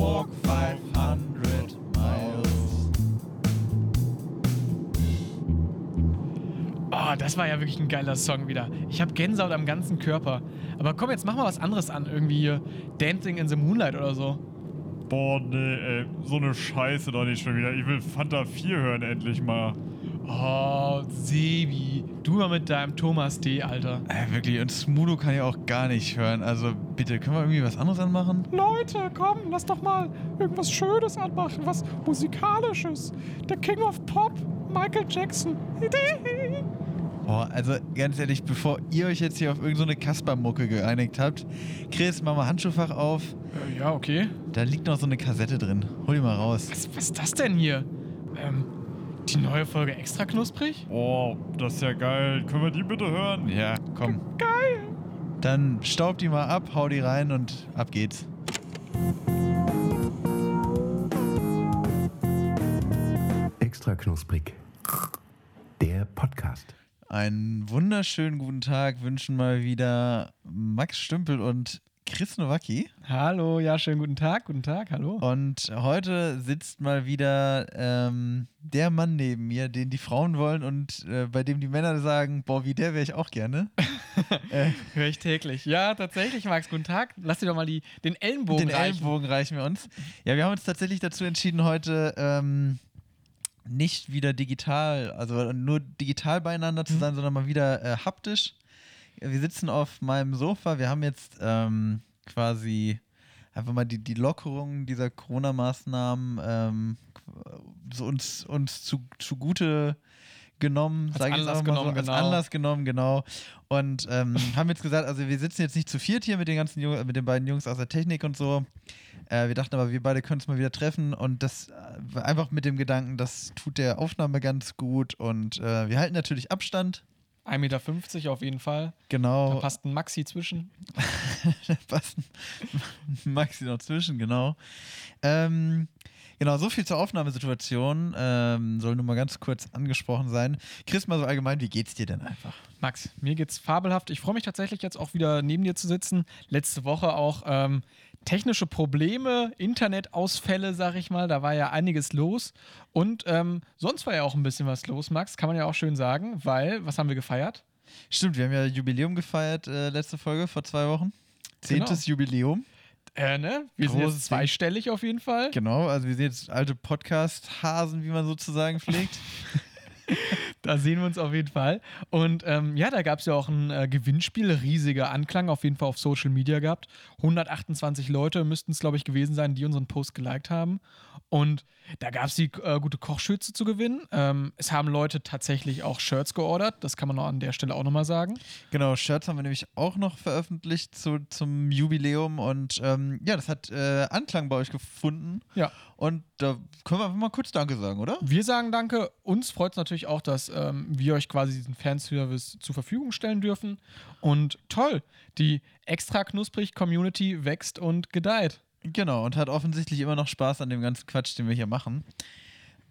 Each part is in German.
walk 500 miles. Oh, das war ja wirklich ein geiler Song wieder. Ich habe Gänsehaut am ganzen Körper. Aber komm, jetzt mach mal was anderes an. Irgendwie hier Dancing in the Moonlight oder so. Boah, nee, ey, so eine Scheiße doch nicht schon wieder. Ich will Fanta 4 hören endlich mal. Oh, Sebi. Du mal mit deinem Thomas D, Alter. Äh, wirklich, und Smudo kann ich auch gar nicht hören. Also bitte, können wir irgendwie was anderes anmachen? Leute, komm, lass doch mal irgendwas Schönes anmachen, was Musikalisches. Der King of Pop, Michael Jackson. Boah, also ganz ehrlich, bevor ihr euch jetzt hier auf irgendeine so Kasper-Mucke geeinigt habt, Chris, mach mal Handschuhfach auf. Äh, ja, okay. Da liegt noch so eine Kassette drin. Hol die mal raus. Was, was ist das denn hier? Ähm, die neue Folge extra knusprig? Oh, das ist ja geil. Können wir die bitte hören? Ja, komm. Geil! Dann staub die mal ab, hau die rein und ab geht's. Extra knusprig. Der Podcast. Einen wunderschönen guten Tag wünschen mal wieder Max Stümpel und Chris Nowacki. Hallo, ja, schönen guten Tag, guten Tag, hallo. Und heute sitzt mal wieder ähm, der Mann neben mir, den die Frauen wollen und äh, bei dem die Männer sagen, boah, wie der wäre ich auch gerne. äh, Höre ich täglich. Ja, tatsächlich, Max, guten Tag. Lass dir doch mal die, den Ellenbogen den reichen. Ellenbogen reichen wir uns. Ja, wir haben uns tatsächlich dazu entschieden, heute ähm, nicht wieder digital, also nur digital beieinander zu sein, sondern mal wieder äh, haptisch. Wir sitzen auf meinem Sofa. Wir haben jetzt ähm, quasi einfach mal die, die Lockerung dieser Corona-Maßnahmen ähm, uns, uns zu, zugute genommen, sage ich auch mal so, genommen, als genau. Anlass genommen, genau. Und ähm, haben jetzt gesagt, also wir sitzen jetzt nicht zu viert hier mit den ganzen Jungs, mit den beiden Jungs aus der Technik und so. Äh, wir dachten aber, wir beide können uns mal wieder treffen und das äh, einfach mit dem Gedanken, das tut der Aufnahme ganz gut und äh, wir halten natürlich Abstand. 1,50 Meter auf jeden Fall. Genau. Da passt ein Maxi zwischen. da passt ein Maxi noch zwischen, genau. Ähm, genau, so viel zur Aufnahmesituation. Ähm, soll nur mal ganz kurz angesprochen sein. Chris, mal so allgemein, wie geht's dir denn einfach? Max, mir geht's fabelhaft. Ich freue mich tatsächlich jetzt auch wieder neben dir zu sitzen. Letzte Woche auch ähm, technische Probleme, Internetausfälle, sag ich mal. Da war ja einiges los. Und ähm, sonst war ja auch ein bisschen was los, Max. Kann man ja auch schön sagen, weil, was haben wir gefeiert? Stimmt, wir haben ja Jubiläum gefeiert, äh, letzte Folge vor zwei Wochen. Zehntes Genau. Jubiläum. Äh, ne? Wir sind Großes jetzt zweistellig auf jeden Fall. Genau, also wir sind jetzt alte Podcast-Hasen, wie man sozusagen pflegt. Da sehen wir uns auf jeden Fall. Und ähm, ja, da gab es ja auch ein äh, Gewinnspiel, riesiger Anklang, auf jeden Fall auf Social Media gehabt. 128 Leute müssten es, glaube ich, gewesen sein, die unseren Post geliked haben. Und da gab es die äh, gute Kochschürze zu gewinnen. Ähm, es haben Leute tatsächlich auch Shirts geordert, das kann man auch an der Stelle auch nochmal sagen. Genau, Shirts haben wir nämlich auch noch veröffentlicht zu, zum Jubiläum und ähm, ja, das hat äh, Anklang bei euch gefunden. Ja. Und da können wir einfach mal kurz Danke sagen, oder? Wir sagen Danke. Uns freut es natürlich auch, dass ähm, wir euch quasi diesen Fanservice zur Verfügung stellen dürfen. Und toll, die extra knusprig Community wächst und gedeiht. Genau, und hat offensichtlich immer noch Spaß an dem ganzen Quatsch, den wir hier machen.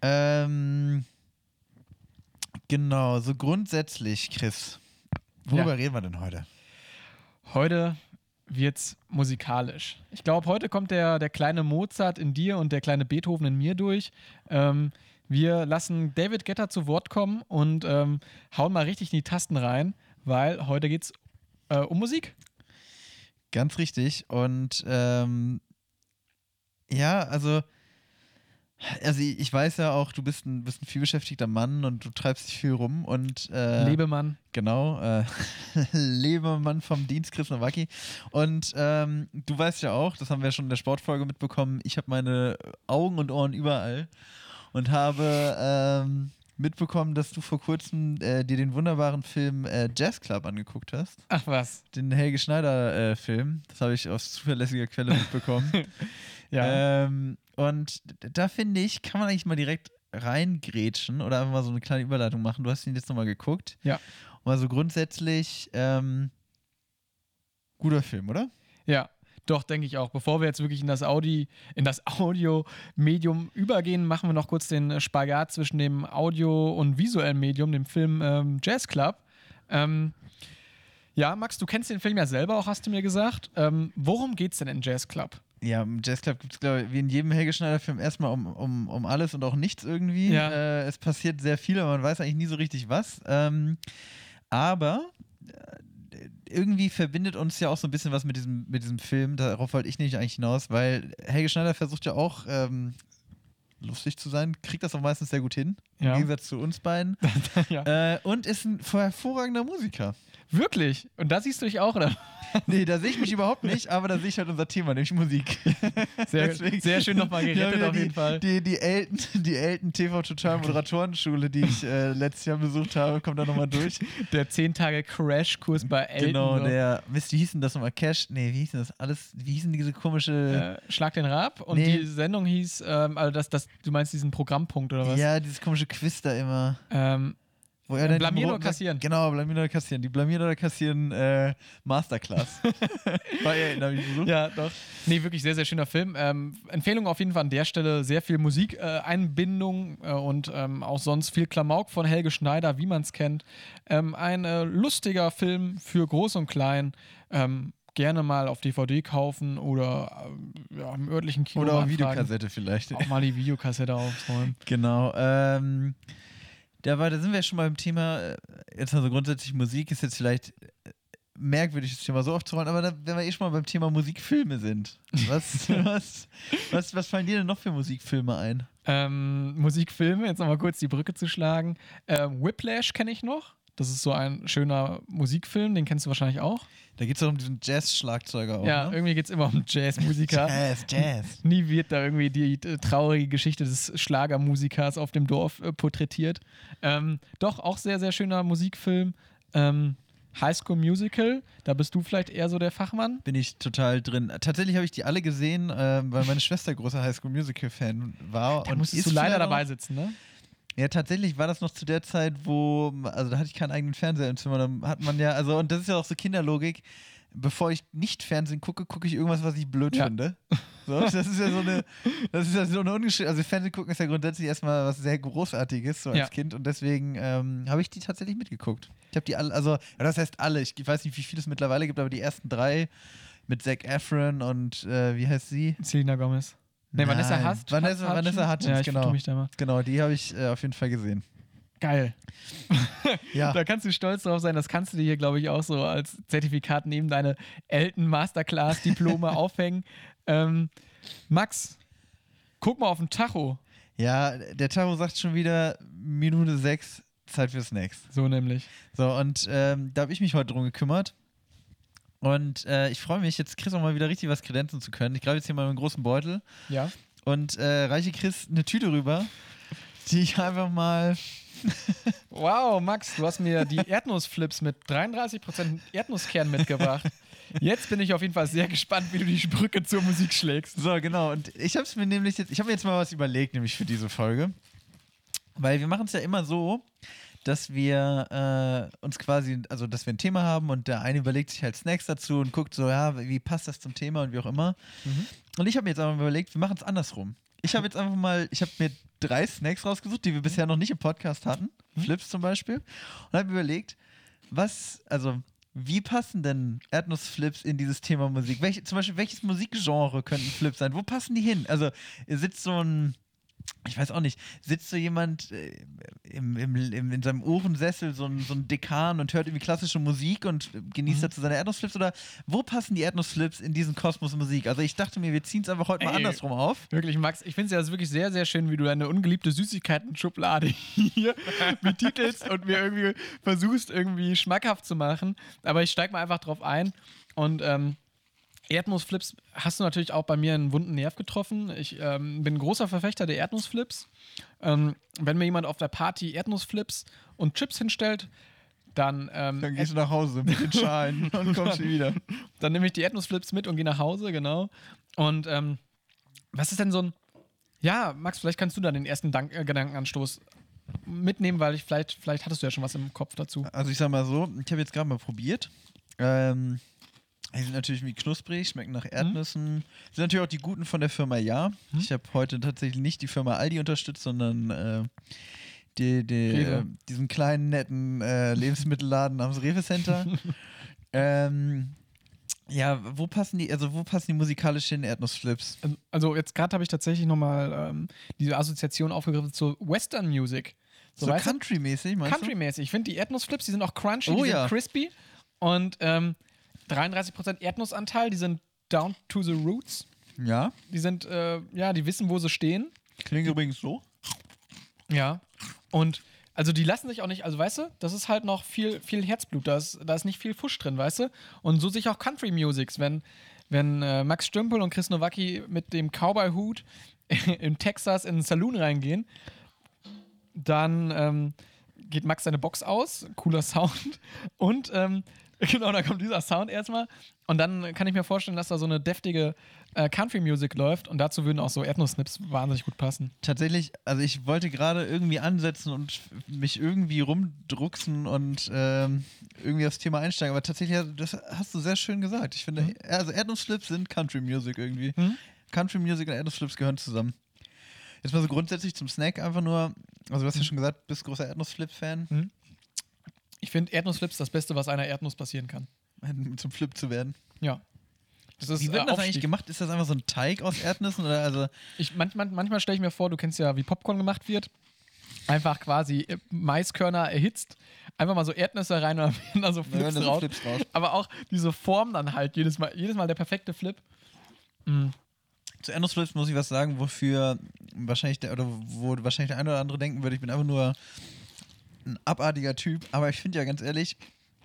Ähm, genau, so grundsätzlich, Chris. Worüber Ja. reden wir denn heute? Heute wird's musikalisch. Ich glaube, heute kommt der, der kleine Mozart in dir und der kleine Beethoven in mir durch. Ähm, wir lassen David Getter zu Wort kommen und ähm, hauen mal richtig in die Tasten rein, weil heute geht's äh, um Musik. Ganz richtig. Und ähm, ja, also, also ich weiß ja auch, du bist ein, bist ein vielbeschäftigter Mann und du treibst dich viel rum und äh, Lebemann. Genau, äh, Lebemann vom Dienst, Chris Nowacki. Und ähm, du weißt ja auch, das haben wir schon in der Sportfolge mitbekommen, ich habe meine Augen und Ohren überall und habe ähm, mitbekommen, dass du vor kurzem äh, dir den wunderbaren Film äh, Jazz Club angeguckt hast. Ach was. Den Helge Schneider-Film. das habe ich aus zuverlässiger Quelle mitbekommen. Ja. Ähm, und da finde ich, kann man eigentlich mal direkt reingrätschen oder einfach mal so eine kleine Überleitung machen. Du hast ihn jetzt nochmal geguckt. ja. Und also grundsätzlich ähm, guter Film, oder? Ja, doch, denke ich auch. Bevor wir jetzt wirklich in das Audi, in das Audio-Medium übergehen, machen wir noch kurz den Spagat zwischen dem Audio- und visuellen Medium, dem Film ähm, Jazz Club. Ähm, ja, Max, du kennst den Film ja selber auch, hast du mir gesagt. Ähm, worum geht's denn in Jazz Club? Ja, im Jazzclub gibt es, glaube ich, wie in jedem Helge Schneider-Film erstmal um, um, um alles und auch nichts irgendwie. Ja. Äh, es passiert sehr viel, aber man weiß eigentlich nie so richtig was. Ähm, aber äh, irgendwie verbindet uns ja auch so ein bisschen was mit diesem, mit diesem Film. Darauf wollte ich nicht eigentlich hinaus, weil Helge Schneider versucht ja auch ähm, lustig zu sein, kriegt das auch meistens sehr gut hin. Ja. Im Gegensatz zu uns beiden. ja. äh, und ist ein hervorragender Musiker. Wirklich? Und da siehst du dich auch, oder? Nee, da sehe ich mich überhaupt nicht, aber da sehe ich halt unser Thema, nämlich Musik. Sehr, Deswegen- sehr schön nochmal Ja, gerettet wieder auf die, jeden Fall. Die, die Elten, die Elten TV Total Moderatorenschule, die ich äh, letztes Jahr besucht habe, kommt da nochmal durch. Der 10 Tage Crashkurs bei Elton. genau, der, Mist, wie hieß denn das nochmal? Cash? Nee, wie hieß denn das alles? Wie hießen diese komische. äh, Schlag den Rab und Nee. die Sendung hieß, ähm, also das, das, du meinst diesen Programmpunkt oder was? ja, dieses komische Quiz da immer. Ähm, Wo er Äh, dann Blamieren oder kassieren? Genau, blamieren oder kassieren. Die blamieren oder kassieren äh, Masterclass. Bei Elten habe ich besucht. ja, doch. Nee, wirklich sehr, sehr schöner Film. Ähm, Empfehlung auf jeden Fall an der Stelle. Sehr viel Musikeinbindung äh, und ähm, auch sonst viel Klamauk von Helge Schneider, wie man es kennt. Ähm, ein äh, lustiger Film für Groß und Klein. Ähm, gerne mal auf DVD kaufen oder ähm, ja, im örtlichen Kino Oder fragen. Videokassette vielleicht. Auch mal die Videokassette aufräumen. Genau. Ähm, da, war, da sind wir schon beim Thema, äh, jetzt also grundsätzlich Musik ist jetzt vielleicht äh, merkwürdig, das Thema so aufzurollen, aber da, wenn wir eh schon mal beim Thema Musikfilme sind, was, was, was, was fallen dir denn noch für Musikfilme ein? Ähm, Musikfilme, jetzt nochmal kurz die Brücke zu schlagen. Ähm, Whiplash kenne ich noch. Das ist so ein schöner Musikfilm, den kennst du wahrscheinlich auch. Da geht es doch um diesen Jazz-Schlagzeuger auch, ja, ne? irgendwie geht es immer um Jazzmusiker. Jazz, Jazz. Nie wird da irgendwie die äh, traurige Geschichte des Schlagermusikers auf dem Dorf äh, porträtiert. Ähm, doch, auch sehr, sehr schöner Musikfilm. Ähm, High School Musical, da bist du vielleicht eher so der Fachmann. Bin ich total drin. Tatsächlich habe ich die alle gesehen, ähm, weil meine Schwester großer Highschool Musical-Fan war. Da und musstest du leider dabei sitzen, ne? Ja, tatsächlich war das noch zu der Zeit, wo, also da hatte ich keinen eigenen Fernseher im Zimmer. Da hat man ja, also, und das ist ja auch so Kinderlogik. Bevor ich nicht Fernsehen gucke, gucke ich irgendwas, was ich blöd Ja. finde. So, das ist ja so eine, das ist ja so eine ungeschrieben. Also Fernsehen gucken ist ja grundsätzlich erstmal was sehr Großartiges, so als Ja. Kind. Und deswegen ähm, habe ich die tatsächlich mitgeguckt. Ich habe die alle, also, das heißt alle. Ich weiß nicht, wie viele es mittlerweile gibt, aber die ersten drei mit Zac Efron und äh, wie heißt sie? Selena Gomez. Nee, Vanessa Nein, Hudgens. Vanessa- Vanessa Hudgens, ja, ich genau. mich da mal. Genau, die habe ich äh, auf jeden Fall gesehen. Geil. Ja. Da kannst du stolz drauf sein. Das kannst du dir hier, glaube ich, auch so als Zertifikat neben deine Elton Masterclass Diplome aufhängen. Ähm, Max, guck mal auf den Tacho. Ja, der Taro sagt schon wieder Minute sechs, Zeit für Snacks. So nämlich. So, und ähm, da habe ich mich heute drum gekümmert. Und äh, ich freue mich, jetzt Chris auch mal wieder richtig was kredenzen zu können. Ich greife jetzt hier mal einen großen Beutel Ja. und äh, reiche Chris eine Tüte rüber, die ich einfach mal. Wow, Max, du hast mir die Erdnussflips mit 33% Erdnusskern mitgebracht. Jetzt bin ich auf jeden Fall sehr gespannt, wie du die Brücke zur Musik schlägst. So, genau. Und ich habe es mir nämlich jetzt, ich habe mir jetzt mal was überlegt, nämlich für diese Folge. Weil wir machen es ja immer so, dass wir äh, uns quasi, also dass wir ein Thema haben und der eine überlegt sich halt Snacks dazu und guckt so, ja, wie passt das zum Thema und wie auch immer. Und ich habe mir jetzt einfach mal überlegt, wir machen es andersrum. Ich habe jetzt einfach mal, ich habe mir drei Snacks rausgesucht, die wir bisher noch nicht im Podcast hatten. Flips zum Beispiel. Und habe mir überlegt, was, also wie passen denn Erdnussflips in dieses Thema Musik? Welch, zum Beispiel, welches Musikgenre könnten Flips sein? Wo passen die hin? Also sitzt so ein, ich weiß auch nicht, sitzt so jemand äh, im, im, im, in seinem Ohrensessel, so ein, so ein Dekan und hört irgendwie klassische Musik und genießt dazu seine Erdnussflips? Oder wo passen die Erdnussflips in diesen Kosmos Musik? Also ich dachte mir, wir ziehen es einfach heute mal Ey. andersrum auf. Wirklich, Max, ich finde es ja wirklich sehr, sehr schön, wie du deine ungeliebte Süßigkeiten-Schublade hier betitelst und mir irgendwie versuchst, irgendwie schmackhaft zu machen. Aber ich steige mal einfach drauf ein. Und ähm, Erdnussflips hast du natürlich auch bei mir einen wunden Nerv getroffen. Ich ähm, bin großer Verfechter der Erdnussflips. Ähm, wenn mir jemand auf der Party Erdnussflips und Chips hinstellt, dann, ähm, Dann gehst du nach Hause mit den Schalen und kommst wieder. dann nehme ich die Erdnussflips mit und gehe nach Hause, genau. Und ähm, was ist denn so ein. Ja, Max, vielleicht kannst du da den ersten Dank äh, Gedankenanstoß mitnehmen, weil ich vielleicht, vielleicht hattest du ja schon was im Kopf dazu. Also ich sag mal so, ich habe jetzt gerade mal probiert. Ähm, die sind natürlich wie knusprig, schmecken nach Erdnüssen. Sind natürlich auch die guten von der Firma Ja. Ich habe heute tatsächlich nicht die Firma Aldi unterstützt, sondern äh, die, die, äh, diesen kleinen, netten äh, Lebensmittelladen namens Rewe Center. ähm, Ja, wo passen die, also wo passen die musikalisch hin, Erdnussflips? Ähm, Also jetzt gerade habe ich tatsächlich nochmal ähm, diese Assoziation aufgegriffen zu Western Music. So, du? Country-mäßig, meinst Country-mäßig. Ich finde die Erdnussflips, die sind auch crunchy, Oh die ja. sind crispy und ähm, 33% Erdnussanteil, die sind down to the roots. Ja. Die sind, äh, ja, die wissen, wo sie stehen. Klingt übrigens so. Ja. Und also die lassen sich auch nicht, also weißt du, das ist halt noch viel, viel Herzblut, da ist, da ist nicht viel Fusch drin, weißt du? Und so sich auch Country Musics, wenn, wenn äh, Max Stümpel und Chris Nowacki mit dem Cowboy-Hut in Texas in den Saloon reingehen, dann ähm, geht Max seine Box aus, cooler Sound und ähm, genau, da kommt dieser Sound erstmal und dann kann ich mir vorstellen, dass da so eine deftige äh, Country-Music läuft und dazu würden auch so Erdnuss-Snips wahnsinnig gut passen. Tatsächlich, also ich wollte gerade irgendwie ansetzen und mich irgendwie rumdrucksen und ähm, irgendwie aufs Thema einsteigen, aber tatsächlich, das hast du sehr schön gesagt. Ich finde, also Erdnussflips sind Country Music irgendwie. Mhm. Country Music und Erdnussflips gehören zusammen. Jetzt mal so grundsätzlich zum Snack einfach nur, also du hast ja schon gesagt, bist großer Erdnussflip-Fan, Ich finde Erdnussflips das Beste, was einer Erdnuss passieren kann. zum Flip zu werden. Ja. Das ist, Wie wird äh, das eigentlich gemacht? Ist das einfach so ein Teig aus Erdnüssen oder also Ich, manchmal manchmal stelle ich mir vor, du kennst ja, wie Popcorn gemacht wird. Einfach quasi äh, Maiskörner erhitzt, einfach mal so Erdnüsse rein und dann da so Flips so raus. Flips raus. Aber auch diese Form dann halt, jedes Mal, jedes Mal der perfekte Flip. Zu Erdnussflips muss ich was sagen, wofür wahrscheinlich der, oder wo wahrscheinlich der eine oder andere denken würde, ich bin einfach nur ein abartiger Typ. Aber ich finde ja ganz ehrlich,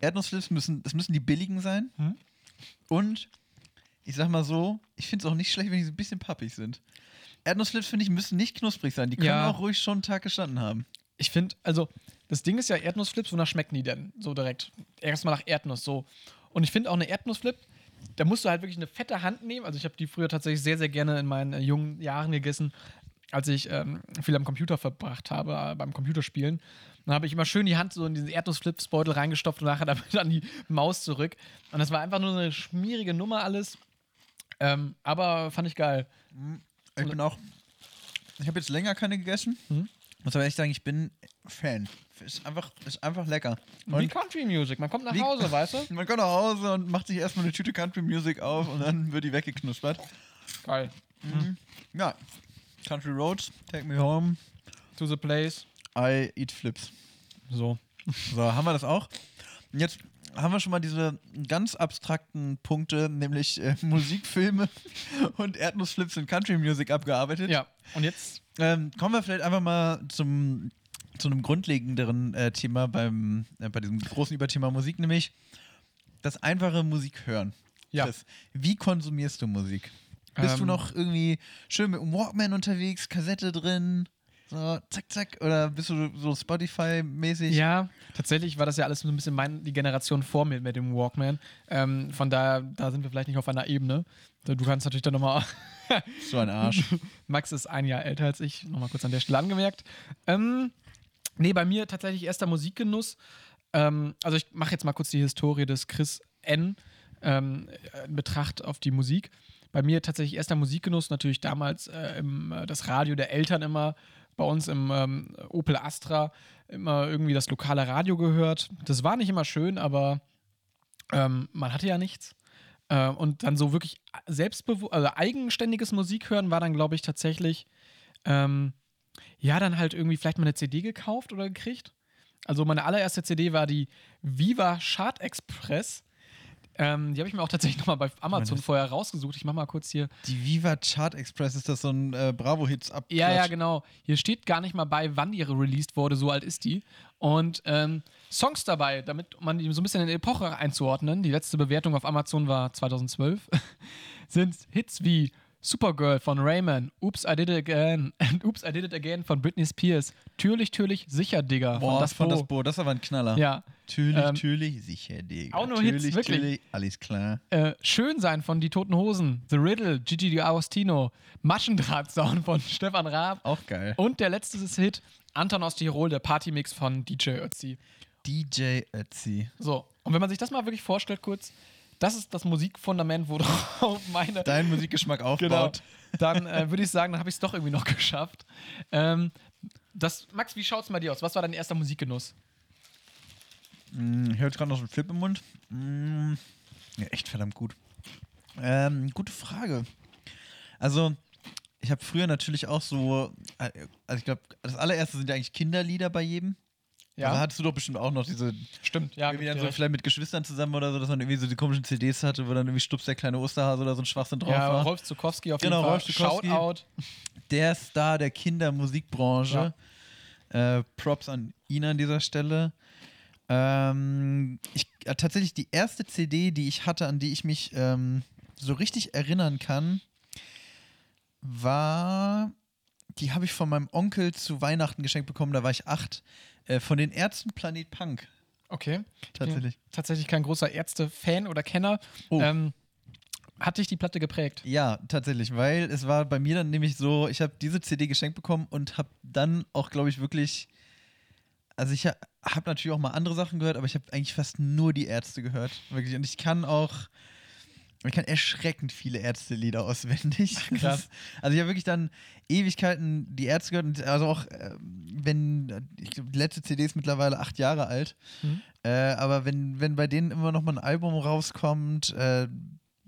Erdnussflips müssen, es müssen die billigen sein. Hm? Und ich sag mal so, ich finde es auch nicht schlecht, wenn die so ein bisschen pappig sind. Erdnussflips, finde ich, müssen nicht knusprig sein. Die können Ja. auch ruhig schon einen Tag gestanden haben. Ich finde, also, das Ding ist ja Erdnussflips, wonach schmecken die denn so direkt? Erstmal nach Erdnuss, so. Und ich finde auch eine Erdnussflip, da musst du halt wirklich eine fette Hand nehmen. Also, ich habe die früher tatsächlich sehr, sehr gerne in meinen äh, jungen Jahren gegessen, als ich ähm, viel am Computer verbracht habe, äh, beim Computerspielen. Dann habe ich immer schön die Hand so in diesen Erdnussflipsbeutel reingestopft und nachher damit an die Maus zurück. Und das war einfach nur eine schmierige Nummer alles. Ähm, aber fand ich geil. Ich bin auch. Ich habe jetzt länger keine gegessen. Mhm. Muss aber echt sagen, ich bin Fan. Ist einfach, ist einfach lecker. Wie Und Country Music. Man kommt nach Wie- Hause, weißt du? man kommt nach Hause und macht sich erstmal eine Tüte Country Music auf und dann wird die weggeknuspert. Geil. Ja. Country Roads, Take Me Home, To the place. I Eat Flips. So. So, haben wir das auch. Und jetzt haben wir schon mal diese ganz abstrakten Punkte, nämlich äh, Musikfilme und Erdnussflips und Country Music abgearbeitet. Ja, und jetzt Ähm, kommen wir vielleicht einfach mal zum, zu einem grundlegenderen äh, Thema beim, äh, bei diesem großen Überthema Musik, nämlich das einfache Musik hören. Ja. Chris, wie konsumierst du Musik? Bist du Ähm. noch irgendwie schön mit dem Walkman unterwegs, Kassette drin, so zack, zack, oder bist du so Spotify-mäßig? Ja, tatsächlich war das ja alles so ein bisschen mein, die Generation vor mir mit dem Walkman. Ähm, von daher, da sind wir vielleicht nicht auf einer Ebene. Du kannst natürlich dann nochmal. So ein Arsch. Max ist ein Jahr älter als ich, nochmal kurz an der Stelle angemerkt. Ähm, nee, bei mir tatsächlich erster Musikgenuss. Ähm, also ich mache jetzt mal kurz die Historie des Chris N. Ähm, in Betracht auf die Musik. Bei mir tatsächlich erster Musikgenuss, natürlich damals äh, im, äh, das Radio der Eltern immer, bei uns im ähm, Opel Astra immer irgendwie das lokale Radio gehört. Das war nicht immer schön, aber ähm, man hatte ja nichts. Äh, und dann so wirklich selbstbewusst, also eigenständiges Musik hören war dann, glaube ich, tatsächlich, ähm, ja, dann halt irgendwie vielleicht mal eine CD gekauft oder gekriegt. Also meine allererste CD war die Viva Chart Express. Ähm, die habe ich mir auch tatsächlich nochmal bei Amazon vorher rausgesucht. Ich mache mal kurz hier. Die Viva Chart Express, ist das so ein äh, Bravo-Hits ab? Ja, ja, genau. Hier steht gar nicht mal bei, wann die released wurde, so alt ist die. Und ähm, Songs dabei, damit man die so ein bisschen in die Epoche einzuordnen. Die letzte Bewertung auf Amazon war 2012. sind Hits wie Supergirl von Rayman, Oops, I Did It Again und Oops, I Did It Again von Britney Spears, Türlich, Türlich, Sicher, Digga Boah, von das von Bo. das Bo, das aber ein Knaller. Ja. Natürlich, Ähm, natürlich, sicher, Digga. auch nur Hits, Natürlich, wirklich. natürlich, alles klar. Äh, Schön sein von Die Toten Hosen, The Riddle, Gigi D'Agostino, Maschendrahtzaun von Stefan Raab Auch geil. und der letzte Hit, Anton aus Tirol, der Partymix von DJ Ötzi. DJ Ötzi. So, und wenn man sich das mal wirklich vorstellt, kurz, das ist das Musikfundament, worauf meine. Dein Musikgeschmack genau. aufbaut. Dann äh, würde ich sagen, dann habe ich es doch irgendwie noch geschafft. Ähm, das, Max, wie schaut es bei dir aus? Was war dein erster Musikgenuss? Mm, ich höre jetzt gerade noch so einen Flip im Mund. Mm, ja, echt verdammt gut. Ähm, gute Frage. Also, ich habe früher natürlich auch so, äh, also ich glaube, das allererste sind ja eigentlich Kinderlieder bei jedem. Ja, Also hattest du doch bestimmt auch noch diese, stimmt. Ja, irgendwie dann so vielleicht mit Geschwistern zusammen oder so, dass man irgendwie so die komischen CDs hatte, wo dann irgendwie Stups der kleine Osterhase oder so ein Schwachsinn drauf ja, war. Rolf Zukowski auf Genau, jeden Fall. Rolf Zukowski. Shoutout. der Star der Kindermusikbranche. Äh, Props an ihn an dieser Stelle. Ähm, ich, äh, tatsächlich die erste CD, die ich hatte, an die ich mich ähm, so richtig erinnern kann, war, die habe ich von meinem Onkel zu Weihnachten geschenkt bekommen, da war ich acht, äh, von den Ärzten Planet Punk, Okay. tatsächlich. Tatsächlich kein großer Ärzte-Fan oder Kenner. Oh. Ähm, hat dich die Platte geprägt? Ja, tatsächlich, weil es war bei mir dann nämlich so, ich habe diese CD geschenkt bekommen und habe dann auch, glaube ich, wirklich, also ich ha habe natürlich auch mal andere Sachen gehört, aber ich habe eigentlich fast nur die Ärzte gehört, wirklich. Und ich kann auch, ich kann erschreckend viele Ärzte-Lieder auswendig. Krass. Also ich habe wirklich dann Ewigkeiten die Ärzte gehört und also auch, äh, wenn, ich glaube, die letzte CD ist mittlerweile acht Jahre alt, Mhm. äh, aber wenn, wenn bei denen immer noch mal ein Album rauskommt, äh,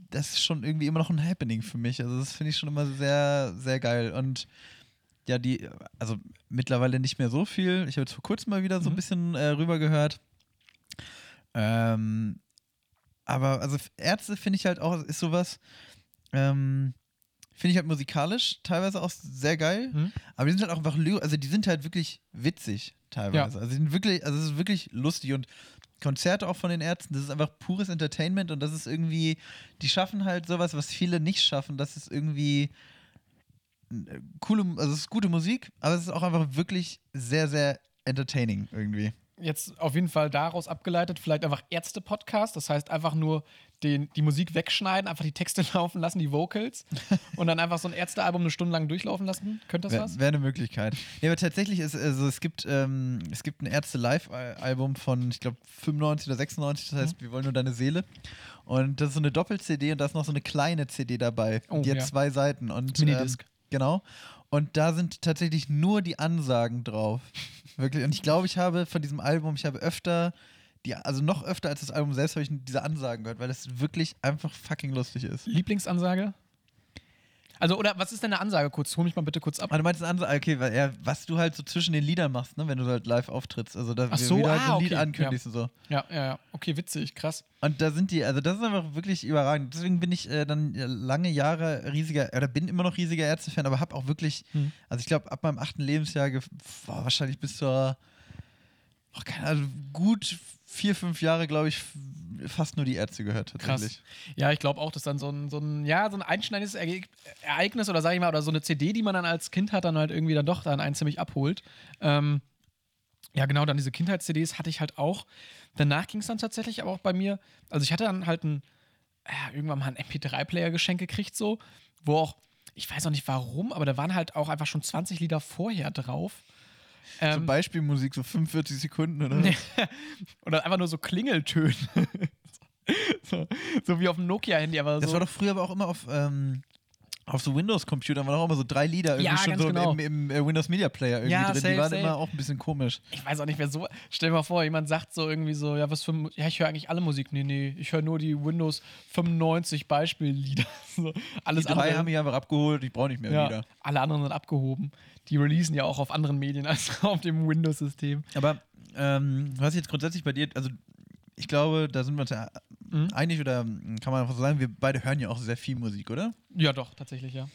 das ist schon irgendwie immer noch ein Happening für mich. Also das finde ich schon immer sehr, sehr geil. Und ja, die, also mittlerweile nicht mehr so viel. Ich habe jetzt vor kurzem mal wieder so ein Mhm. bisschen äh, rüber gehört. Ähm, aber also Ärzte finde ich halt auch, ist sowas, ähm, finde ich halt musikalisch teilweise auch sehr geil. Mhm. Aber die sind halt auch einfach, also die sind halt wirklich witzig teilweise. Also die sind wirklich, also es ist wirklich lustig und Konzerte auch von den Ärzten, das ist einfach pures Entertainment und das ist irgendwie, die schaffen halt sowas, was viele nicht schaffen. Das ist irgendwie äh, coole, also es ist gute Musik, aber es ist auch einfach wirklich sehr, sehr entertaining irgendwie. Jetzt auf jeden Fall daraus abgeleitet, vielleicht einfach Ärzte-Podcast. Das heißt, einfach nur den, die Musik wegschneiden, einfach die Texte laufen lassen, die Vocals und dann einfach so ein Ärztealbum eine Stunde lang durchlaufen lassen. Könnte das Wäre was? wär eine Möglichkeit. Ja, aber tatsächlich ist, also es gibt, ähm, es gibt ein Ärzte-Live-Album von, ich glaube, 95 oder 96, das heißt, wir wollen nur deine Seele. Und das ist so eine Doppel-CD und da ist noch so eine kleine CD dabei. Oh, die hat ja. zwei Seiten. Und, Minidisc. Ähm, genau. Und da sind tatsächlich nur die Ansagen drauf. Wirklich. Und ich glaube, ich habe von diesem Album, ich habe öfter, die, also noch öfter als das Album selbst, habe ich diese Ansagen gehört, weil es wirklich einfach fucking lustig ist. Lieblingsansage? Also, oder was ist denn eine Ansage kurz? Hol mich mal bitte kurz ab. Ah, du meinst eine Ansage, okay, weil, ja, was du halt so zwischen den Liedern machst, ne, wenn du halt live auftrittst. Also da Ach so, du halt so ah, ein Lied okay, ankündigst und so. Ja, ja, ja. Okay, witzig, krass. Und da sind die, also das ist einfach wirklich überragend. Deswegen bin ich äh, dann lange Jahre riesiger, oder bin immer noch riesiger Ärzte-Fan, aber habe auch wirklich, Hm. also ich glaube, ab meinem achten Lebensjahr, boah, wahrscheinlich bis zur, oh, keine Ahnung, gut vier, fünf Jahre, glaube ich, fast nur die Ärzte gehört tatsächlich. Ja, ich glaube auch, dass dann so ein, so ein, ja, so ein einschneidendes Ereignis oder sag ich mal, oder so eine CD, die man dann als Kind hat, dann halt irgendwie dann doch dann einen ziemlich abholt. Ähm, ja, genau, dann diese Kindheits-CDs hatte ich halt auch. Danach ging es dann tatsächlich aber auch bei mir, also ich hatte dann halt ein, ja, irgendwann mal einen MP3-Player geschenkt gekriegt, so, wo auch, ich weiß auch nicht warum, aber da waren halt auch einfach schon 20 Lieder vorher drauf. So Ähm, Beispielmusik, so 45 Sekunden oder was? oder einfach nur so Klingeltöne. so, so wie auf dem Nokia-Handy, aber Das so. war doch früher aber auch immer auf, ähm, auf so Windows-Computern, waren auch immer so drei Lieder irgendwie Ja, schon so genau. im, im äh, Windows Media Player irgendwie Ja, drin. safe, die waren safe. immer auch ein bisschen komisch. Ich weiß auch nicht, wer so. Stell dir mal vor, jemand sagt so irgendwie so, ja, was für. Ja, ich höre eigentlich alle Musik. Nee, nee, ich höre nur die Windows 95 Beispiellieder. so, alles die drei andere. haben mich einfach abgeholt, ich brauche nicht mehr ja, wieder. alle anderen sind abgehoben. Die releasen ja auch auf anderen Medien als auf dem Windows-System. Aber ähm, was jetzt grundsätzlich bei dir, also ich glaube, da sind wir uns ja Mhm. einig oder ähm, kann man einfach so sagen, wir beide hören ja auch sehr viel Musik, oder? Ja, doch, tatsächlich, ja.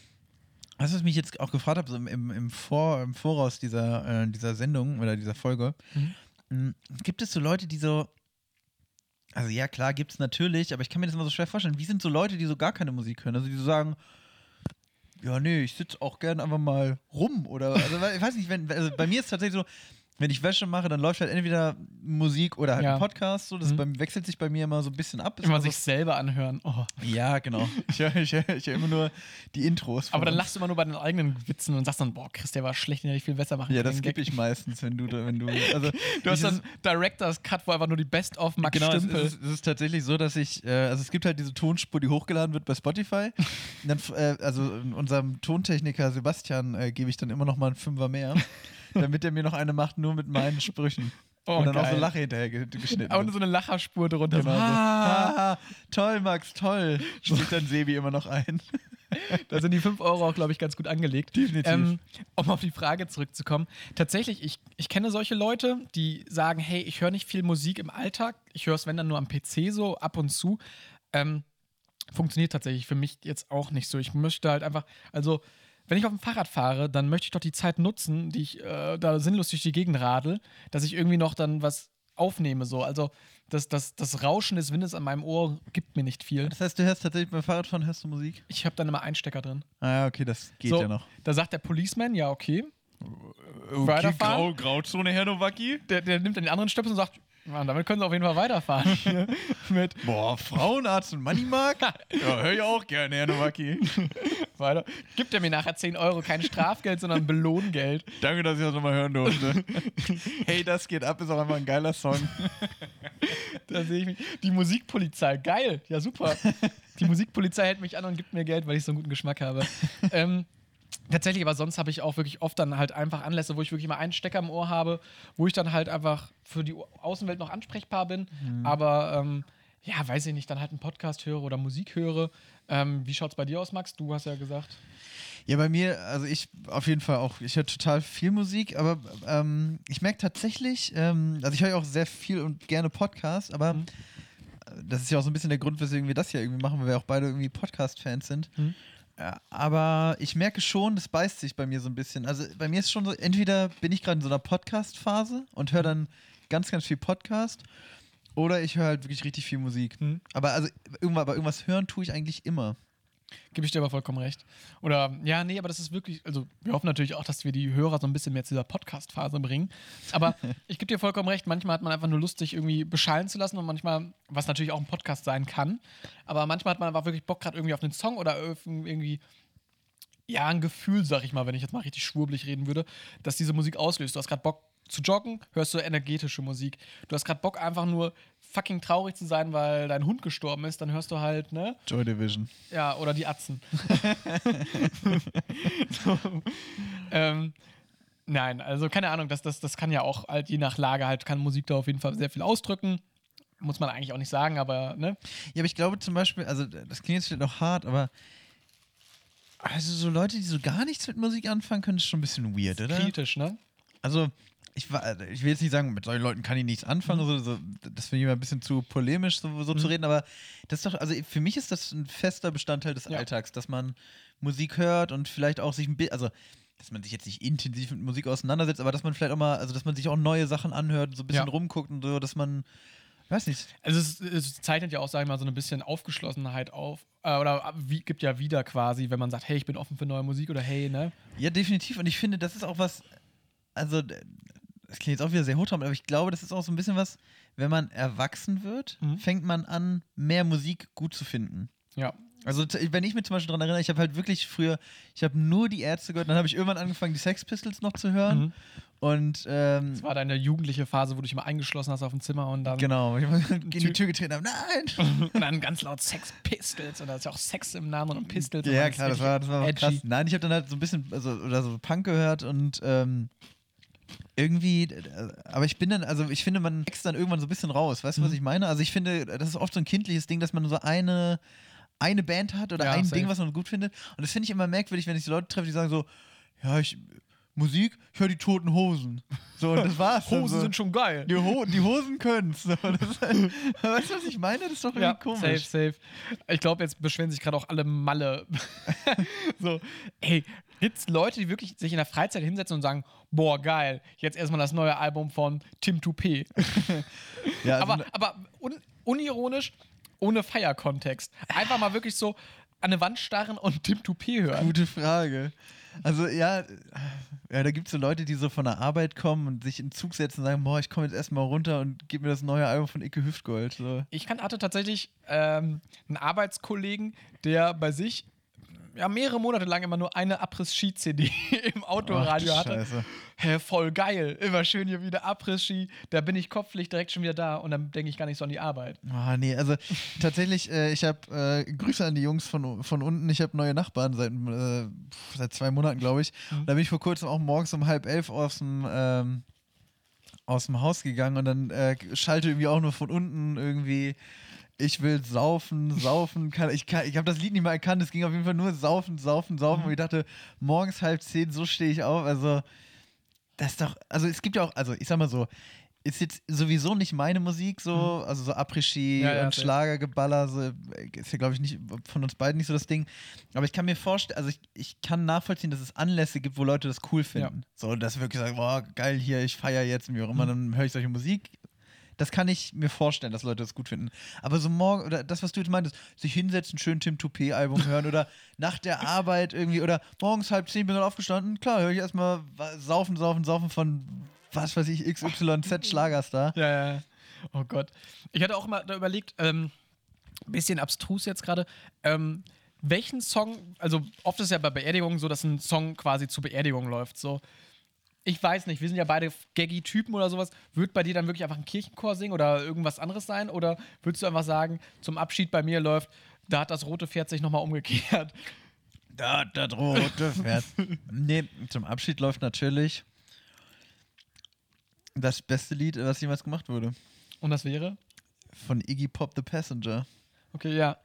Was was ich mich jetzt auch gefragt habe, so im, im, Vor, im Voraus dieser, äh, dieser Sendung oder dieser Folge, Mhm. m, gibt es so Leute, die so, also ja klar, gibt es natürlich, aber ich kann mir das immer so schwer vorstellen, wie sind so Leute, die so gar keine Musik hören, also die so sagen, ja nee, ich sitze auch gern einfach mal rum oder, also ich weiß nicht, wenn, also bei mir ist es tatsächlich so, wenn ich Wäsche mache, dann läuft halt entweder Musik oder halt Ja. ein Podcast, so, das Mhm. beim, wechselt sich bei mir immer so ein bisschen ab. Immer immer so- sich selber anhören. Oh. ja, genau. Ich höre ich hör, ich hör immer nur die Intros. Aber dann lachst du immer nur bei den eigenen Witzen und sagst dann, boah, Chris, der war schlecht, den hätte ich viel besser machen Ja, das Gag. ich meistens, wenn du, wenn du, also Du hast dann Director's Cut, wo einfach nur die Best of Max genau, es, Stümpel. es, ist, es ist tatsächlich so, dass ich, äh, also es gibt halt diese Tonspur, die hochgeladen wird bei Spotify. Dann, äh, also unserem Tontechniker Sebastian äh, gebe ich dann immer noch mal einen Fünfer mehr, damit er mir noch eine macht, nur mit meinen Sprüchen. Oh, und dann auch so geil. Lache hinterher ge- geschnitten. Wird. so eine Lacherspur drunter. Genau so. Ah, toll, Max, toll. Spricht dann Sebi immer noch ein. da sind die 5 Euro auch, glaube ich, ganz gut angelegt. Definitiv. Ähm, um auf die Frage zurückzukommen. Tatsächlich, ich, ich kenne solche Leute, die sagen, hey, ich höre nicht viel Musik im Alltag. Ich höre es, wenn dann nur am PC so ab und zu. Ähm, funktioniert tatsächlich für mich jetzt auch nicht so. Ich möchte halt einfach, also wenn ich auf dem Fahrrad fahre, dann möchte ich doch die Zeit nutzen, die ich äh, da sinnlos durch die Gegend radel, dass ich irgendwie noch dann was aufnehme. So. Also das, das, das Rauschen des Windes an meinem Ohr gibt mir nicht viel. Das heißt, du hörst tatsächlich beim Fahrradfahren hörst du Musik? Ich habe dann immer einen Stecker drin. Ah, ja, okay, das geht so, ja noch. Da sagt der Policeman, ja, okay. Okay, Weiterfahren? Grau, Grauzone, Herr Nowacki. Der, der nimmt dann den anderen Stöpsel und sagt, ja, damit können sie auf jeden Fall weiterfahren. Mit Boah, Frauenarzt und Moneymark? ja, höre ich auch gerne, Herr Nowacki. weiter. Gibt er mir nachher 10 Euro kein Strafgeld, sondern Belohngeld. Danke, dass ich das nochmal hören durfte. hey, das geht ab, ist auch einfach ein geiler Song. Da sehe ich mich. Die Musikpolizei, geil. Ja, super. Die Musikpolizei hält mich an und gibt mir Geld, weil ich so einen guten Geschmack habe. ähm, tatsächlich, aber sonst habe ich auch wirklich oft dann halt einfach Anlässe, wo ich wirklich mal einen Stecker im Ohr habe, wo ich dann halt einfach für die Außenwelt noch ansprechbar bin. Aber ähm, ja, weiß ich nicht, dann halt einen Podcast höre oder Musik höre. Ähm, wie schaut es bei dir aus, Max? Du hast ja gesagt. Ja, bei mir, also ich auf jeden Fall auch, ich höre total viel Musik, aber ähm, ich merke tatsächlich, ähm, also ich höre ja auch sehr viel und gerne Podcasts, aber Mhm. das ist ja auch so ein bisschen der Grund, weswegen wir das hier irgendwie machen, weil wir auch beide irgendwie Podcast-Fans sind. Mhm. Aber ich merke schon, das beißt sich bei mir so ein bisschen. Also bei mir ist schon so, entweder bin ich gerade in so einer Podcast-Phase und höre dann ganz, ganz viel Podcast oder ich höre halt wirklich richtig viel Musik. Mhm. Aber also irgendwas, aber irgendwas hören tue ich eigentlich immer. Gebe ich dir aber vollkommen recht. Oder, ja, nee, aber das ist wirklich, also wir hoffen natürlich auch, dass wir die Hörer so ein bisschen mehr zu dieser Podcast-Phase bringen. Aber ich gebe dir vollkommen recht, manchmal hat man einfach nur Lust, sich irgendwie beschallen zu lassen und manchmal, was natürlich auch ein Podcast sein kann, aber manchmal hat man einfach wirklich Bock gerade irgendwie auf einen Song oder irgendwie, ja, ein Gefühl, sag ich mal, wenn ich jetzt mal richtig schwurblich reden würde, dass diese Musik auslöst. Du hast gerade Bock zu joggen, hörst du energetische Musik. Du hast gerade Bock einfach nur fucking traurig zu sein, weil dein Hund gestorben ist, dann hörst du halt, ne? Joy Division. Ja, oder die Atzen. so, ähm, nein, also keine Ahnung, das, das, das kann ja auch halt je nach Lage halt, kann Musik da auf jeden Fall sehr viel ausdrücken. Muss man eigentlich auch nicht sagen, aber ne? Ja, aber ich glaube zum Beispiel, also das klingt jetzt vielleicht noch hart, aber also so Leute, die so gar nichts mit Musik anfangen können, ist schon ein bisschen weird, oder? Kritisch, ne? Also ich, ich will jetzt nicht sagen, mit solchen Leuten kann ich nichts anfangen, so, so, das finde ich immer ein bisschen zu polemisch, so, so zu reden, aber das ist doch, also für mich ist das ein fester Bestandteil des Ja. Alltags, dass man Musik hört und vielleicht auch sich ein bisschen, also dass man sich jetzt nicht intensiv mit Musik auseinandersetzt, aber dass man vielleicht auch mal, also dass man sich auch neue Sachen anhört, so ein bisschen Ja. rumguckt und so, dass man, weiß nicht, Also es, es zeichnet ja auch, sagen wir mal, so ein bisschen Aufgeschlossenheit auf. Äh, oder wie, gibt ja wieder quasi, wenn man sagt, hey, ich bin offen für neue Musik oder hey, ne? Ja, definitiv. Und ich finde, das ist auch was, also, das klingt jetzt auch wieder sehr hochtrabend, aber ich glaube, das ist auch so ein bisschen was, wenn man erwachsen wird, Mhm. fängt man an, mehr Musik gut zu finden. Ja. Also, wenn ich mich zum Beispiel daran erinnere, ich habe halt wirklich früher, ich habe nur die Ärzte gehört, dann habe ich irgendwann angefangen, die Sex Pistols noch zu hören. Mhm. Und, ähm, Das war deine jugendliche Phase, wo du dich immer eingeschlossen hast auf dem Zimmer und dann, genau, ich in die Tür getreten habe, nein! und dann ganz laut Sex Pistols. Und da ist ja auch Sex im Namen und Pistols. und Ja, man klar, das war, das war edgy. krass. Nein, ich habe dann halt so ein bisschen, also, oder so Punk gehört und ähm, irgendwie, aber ich bin dann, also ich finde, man wächst dann irgendwann so ein bisschen raus. Weißt du, was Mhm. ich meine? Also ich finde, das ist oft so ein kindliches Ding, dass man so eine, eine Band hat oder Ja, ein safe. Ding, was man gut findet. Und das finde ich immer merkwürdig, wenn ich so Leute treffe, die sagen so, ja, ich, Musik, ich höre die toten Hosen. So, und das war's. Hosen so. sind schon geil. die, Ho die Hosen können's. So, halt, weißt du, was ich meine? Das ist doch irgendwie Ja, komisch. safe, safe. Ich glaube, jetzt beschweren sich gerade auch alle Malle. so, ey, gibt's Leute, die wirklich sich in der Freizeit hinsetzen und sagen, boah, geil, jetzt erstmal das neue Album von Tim Toupé. Ja, also, aber aber un unironisch, ohne Feierkontext. Einfach mal wirklich so an eine Wand starren und Tim Toupé hören. Gute Frage. Also ja, ja da gibt es so Leute, die so von der Arbeit kommen und sich in den Zug setzen und sagen, boah, ich komme jetzt erstmal runter und gib mir das neue Album von Icke Hüftgold. So. Ich kann, hatte tatsächlich ähm, einen Arbeitskollegen, der bei sich ja, mehrere Monate lang immer nur eine Abriss-Ski-CD im Autoradio hatte. Scheiße. Hä, voll geil. Immer schön hier wieder Abriss-Ski. Da bin ich kopflich direkt schon wieder da und dann denke ich gar nicht so an die Arbeit. Oh, nee, also tatsächlich, äh, ich habe äh, Grüße an die Jungs von, von unten. Ich habe neue Nachbarn seit, äh, seit zwei Monaten, glaube ich. Mhm. Da bin ich vor kurzem auch morgens um halb elf aus dem, ähm, aus dem Haus gegangen und dann äh, schalte irgendwie auch nur von unten irgendwie. Ich will saufen, saufen. Kann, ich kann, ich habe das Lied nicht mal erkannt. Es ging auf jeden Fall nur saufen, saufen, saufen. Und ich dachte, morgens halb zehn, so stehe ich auf. Also, das ist doch. Also, es gibt ja auch, also ich sag mal so, ist jetzt sowieso nicht meine Musik so, also so Après-Ski Ja, ja, und. Schlagergeballer, so, ist ja glaube ich nicht von uns beiden nicht so das Ding. Aber ich kann mir vorstellen, also ich, ich kann nachvollziehen, dass es Anlässe gibt, wo Leute das cool finden. So, dass wirklich sagen, boah, geil hier, ich feiere jetzt und wie auch immer, dann höre ich solche Musik. Das kann ich mir vorstellen, dass Leute das gut finden. Aber so morgen, oder das, was du jetzt meintest, sich hinsetzen, schön Tim Toupet-Album hören oder nach der Arbeit irgendwie oder morgens halb zehn bin ich aufgestanden, klar, höre ich erstmal saufen, saufen, saufen von was weiß ich, XYZ Schlagerstar. Ja, ja. Oh Gott. Ich hatte auch mal da überlegt, ähm, bisschen abstrus jetzt gerade, ähm, welchen Song, also oft ist ja bei Beerdigungen so, dass ein Song quasi zur Beerdigung läuft. So, ich weiß nicht, wir sind ja beide gaggy Typen oder sowas. Wird bei dir dann wirklich einfach ein Kirchenchor singen oder irgendwas anderes sein? Oder würdest du einfach sagen, zum Abschied bei mir läuft, da hat das rote Pferd sich nochmal umgekehrt? Da, das rote Pferd. nee, zum Abschied läuft natürlich das beste Lied, was jemals gemacht wurde. Und das wäre? Von Iggy Pop The Passenger. Okay, ja.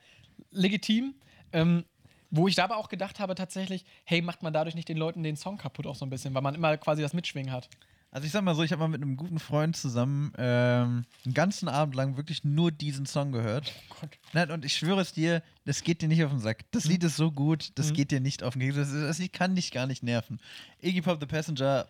Legitim. Ähm, wo ich da aber auch gedacht habe, tatsächlich, hey, macht man dadurch nicht den Leuten den Song kaputt auch so ein bisschen, weil man immer quasi das Mitschwingen hat. Also ich sag mal so, ich habe mal mit einem guten Freund zusammen ähm, einen ganzen Abend lang wirklich nur diesen Song gehört. Gott. Nein, und ich schwöre es dir, das geht dir nicht auf den Sack. Das Lied ist so gut, das Mhm. geht dir nicht auf den Keks. Das, das Lied kann dich gar nicht nerven. Iggy Pop The Passenger,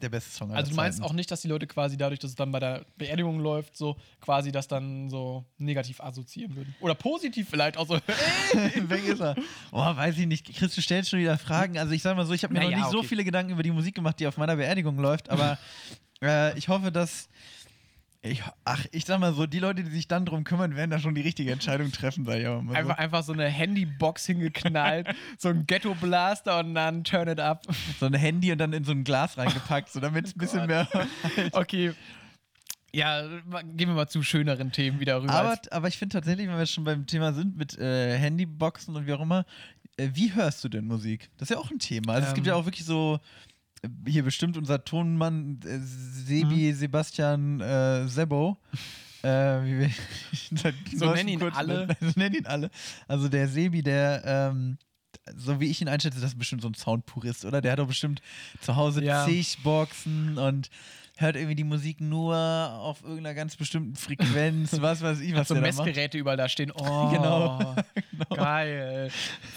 der beste Song aller Also du meinst Zeiten. auch nicht, dass die Leute quasi dadurch, dass es dann bei der Beerdigung läuft, so quasi das dann so negativ assoziieren würden. Oder positiv vielleicht auch so. Weg ist er. Oh, weiß ich nicht. Chris, du stellst schon wieder Fragen. Also ich sag mal so, ich habe mir Naja, noch nicht so okay. viele Gedanken über die Musik gemacht, die auf meiner Beerdigung läuft, aber äh, ich hoffe, dass. Ich, ach, ich sag mal so, die Leute, die sich dann drum kümmern, werden da schon die richtige Entscheidung treffen, sag ich aber mal so. einfach, einfach so eine Handybox hingeknallt, so ein Ghetto-Blaster und dann turn it up. So ein Handy und dann in so ein Glas reingepackt, so damit es ein bisschen mehr. Okay. Ja, gehen wir mal zu schöneren Themen wieder rüber. Aber, aber ich finde tatsächlich, wenn wir schon beim Thema sind mit äh, Handyboxen und wie auch immer, äh, wie hörst du denn Musik? Das ist ja auch ein Thema. Also es gibt Ähm. ja auch wirklich so, hier bestimmt unser Tonmann äh, Mhm. Sebi Sebastian äh, Sebo. äh, wir So nennen ihn alle. So nennen ihn alle. Also der Sebi, der ähm, so wie ich ihn einschätze, das ist bestimmt so ein Soundpurist, oder? Der hat doch bestimmt zu Hause Ja. zig Boxen und hört irgendwie die Musik nur auf irgendeiner ganz bestimmten Frequenz, was weiß ich, was so der da. Messgeräte überall da stehen. Oh, Genau. geil.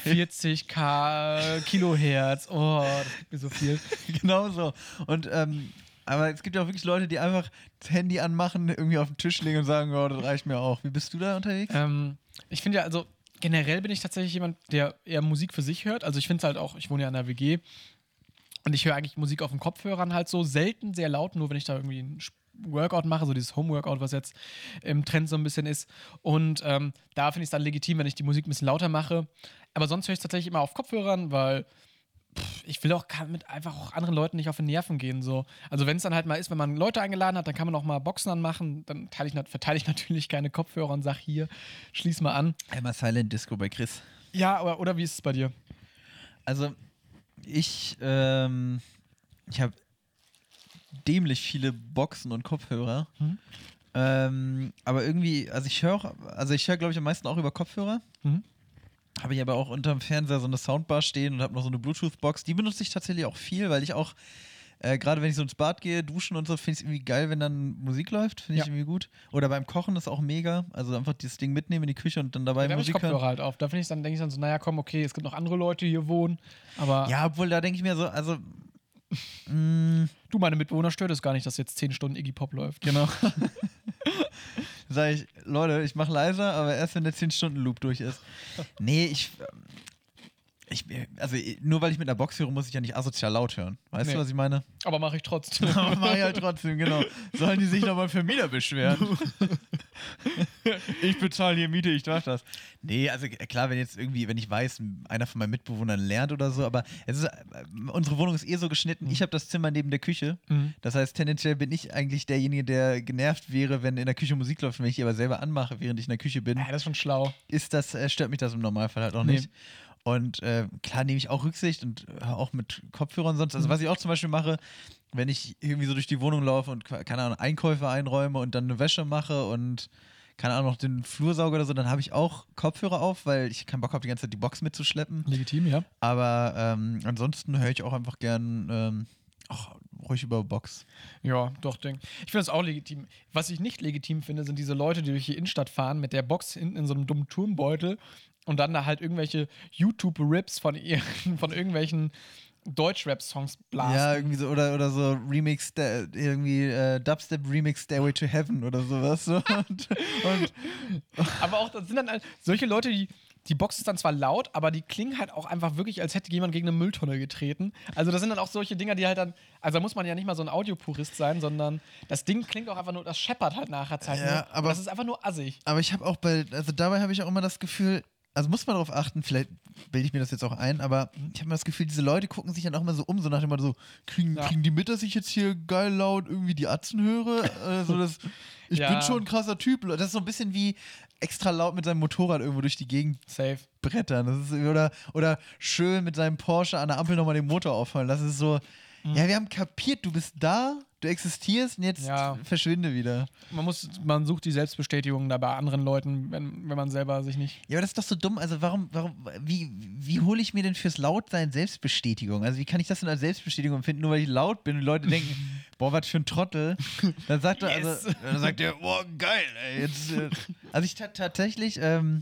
40k Kilohertz. Oh, das gibt mir so viel. genau so. Und ähm, aber es gibt ja auch wirklich Leute, die einfach das Handy anmachen, irgendwie auf den Tisch legen und sagen, ja, das reicht mir auch. Wie bist du da unterwegs? Ähm, ich finde ja, also generell bin ich tatsächlich jemand, der eher Musik für sich hört. Also ich finde es halt auch, ich wohne ja in einer WG und ich höre eigentlich Musik auf den Kopfhörern halt so selten sehr laut, nur wenn ich da irgendwie ein Sp- Workout mache, so dieses Home-Workout, was jetzt im Trend so ein bisschen ist. Und ähm, da finde ich es dann legitim, wenn ich die Musik ein bisschen lauter mache. Aber sonst höre ich es tatsächlich immer auf Kopfhörern, weil pff, ich will auch mit einfach auch anderen Leuten nicht auf die Nerven gehen. So. Also wenn es dann halt mal ist, wenn man Leute eingeladen hat, dann kann man auch mal Boxen anmachen. Dann teile ich, verteile ich natürlich keine Kopfhörer und sage hier, schließ mal an. Einmal Silent Disco bei Chris. Ja, oder, oder wie ist es bei dir? Also, ich, ähm, ich habe dämlich viele Boxen und Kopfhörer. Mhm. Ähm, aber irgendwie, also ich höre also ich höre, glaube ich, am meisten auch über Kopfhörer. Mhm. Habe ich aber auch unterm Fernseher so eine Soundbar stehen und habe noch so eine Bluetooth-Box. Die benutze ich tatsächlich auch viel, weil ich auch, äh, gerade wenn ich so ins Bad gehe, duschen und so, finde ich es irgendwie geil, wenn dann Musik läuft. Finde ich Ja. irgendwie gut. Oder beim Kochen ist auch mega. Also einfach dieses Ding mitnehmen in die Küche und dann dabei Ja, da habe ich Musik hören. Halt auf. Da finde ich dann, denke ich dann so, naja, komm, okay, es gibt noch andere Leute, die hier wohnen. Aber Ja, obwohl da denke ich mir so, also. mh, du, meine Mitbewohner, stört es gar nicht, dass jetzt 10 Stunden Iggy Pop läuft. Genau. Sag ich, Leute, ich mache leiser, aber erst wenn der 10-Stunden-Loop durch ist. Nee, ich. Ich also, nur weil ich mit einer Box höre, muss ich ja nicht asozial laut hören. Weißt Nee. du, was ich meine? Aber mache ich trotzdem. Aber mach ich halt trotzdem, genau. Sollen die sich nochmal für Mieter beschweren? ich bezahle hier Miete, ich darf das. Nee, also klar, wenn jetzt irgendwie, wenn ich weiß, einer von meinen Mitbewohnern lernt oder so, aber es ist, äh, unsere Wohnung ist eh so geschnitten. Ich habe das Zimmer neben der Küche. Mhm. Das heißt, tendenziell bin ich eigentlich derjenige, der genervt wäre, wenn in der Küche Musik läuft. Wenn ich die aber selber anmache, während ich in der Küche bin, Ja, das ist schon schlau. ist das, äh, stört mich das im Normalfall halt auch Nee. nicht. Und äh, klar nehme ich auch Rücksicht und auch mit Kopfhörern sonst. Also, Mhm. was ich auch zum Beispiel mache, wenn ich irgendwie so durch die Wohnung laufe und, keine Ahnung, Einkäufe einräume und dann eine Wäsche mache und, keine Ahnung, noch den Flursauger oder so, dann habe ich auch Kopfhörer auf, weil ich keinen Bock habe, die ganze Zeit die Box mitzuschleppen. Legitim, ja. Aber ähm, ansonsten höre ich auch einfach gern ähm, ach, ruhig über Box. Ja, doch, denk. Ich finde es auch legitim. Was ich nicht legitim finde, sind diese Leute, die durch die Innenstadt fahren mit der Box hinten in so einem dummen Turmbeutel und dann da halt irgendwelche YouTube-Rips von, von irgendwelchen Deutsch-Rap-Songs blasen. Ja, irgendwie so, oder, oder so Remix, irgendwie äh, Dubstep Remix Stairway to Heaven oder sowas. So. Und, und Aber auch, das sind dann halt solche Leute, die. Die Box ist dann zwar laut, aber die klingen halt auch einfach wirklich, als hätte jemand gegen eine Mülltonne getreten. Also, das sind dann auch solche Dinger, die halt dann. Also, da muss man ja nicht mal so ein Audiopurist sein, sondern das Ding klingt auch einfach nur, das scheppert halt nachher Zeit. Ja. Und aber- das ist einfach nur assig. aber ich habe auch bei, also dabei habe ich auch immer das Gefühl, also muss man darauf achten, vielleicht bilde ich mir das jetzt auch ein, aber ich habe immer das Gefühl, diese Leute gucken sich dann auch immer so um, so nach dem Motto so, kriegen, Ja. kriegen die mit, dass ich jetzt hier geil laut irgendwie die Atzen höre? Also das, ich Ja. bin schon ein krasser Typ. Das ist so ein bisschen wie extra laut mit seinem Motorrad irgendwo durch die Gegend Safe. brettern. Das ist, oder, oder schön mit seinem Porsche an der Ampel nochmal den Motor aufhören. Das ist so, ja, wir haben kapiert, du bist da, du existierst und jetzt Ja. verschwinde wieder. Man muss, man sucht die Selbstbestätigung da bei anderen Leuten, wenn, wenn man selber sich nicht. Ja, aber das ist doch so dumm. Also warum, warum, wie, wie hole ich mir denn fürs Lautsein Selbstbestätigung? Also wie kann ich das denn als Selbstbestätigung empfinden, nur weil ich laut bin und Leute denken, boah, was für ein Trottel. Dann sagt er, also, dann sagt er, boah, geil, ey. Jetzt, äh. Also ich tat tatsächlich, ähm,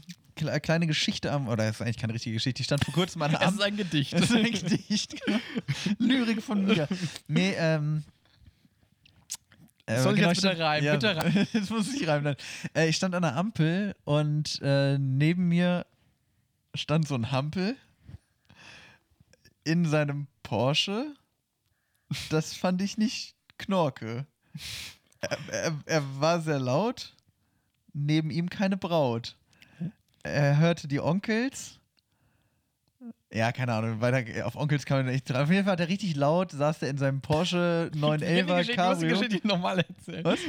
kleine Geschichte am, oder das ist eigentlich keine richtige Geschichte, ich stand vor kurzem an der Es ist ein Gedicht. Das ist ein Gedicht. genau. Lyrik von mir. Nee, ähm. äh, Soll ich jetzt ich bitte reimen? Bitte reimen. Jetzt muss ich reimen. Äh, ich stand an der Ampel und äh, neben mir stand so ein Hampel in seinem Porsche. Das fand ich nicht knorke. Er, er, er war sehr laut. Neben ihm keine Braut. Er hörte die Onkels. Ja, keine Ahnung, weiter auf Onkels kann man nicht dran. Auf jeden Fall hat er richtig laut, saß er in seinem Porsche 911 Du hast die Cabrio. Geschichte nochmal erzählt. Was?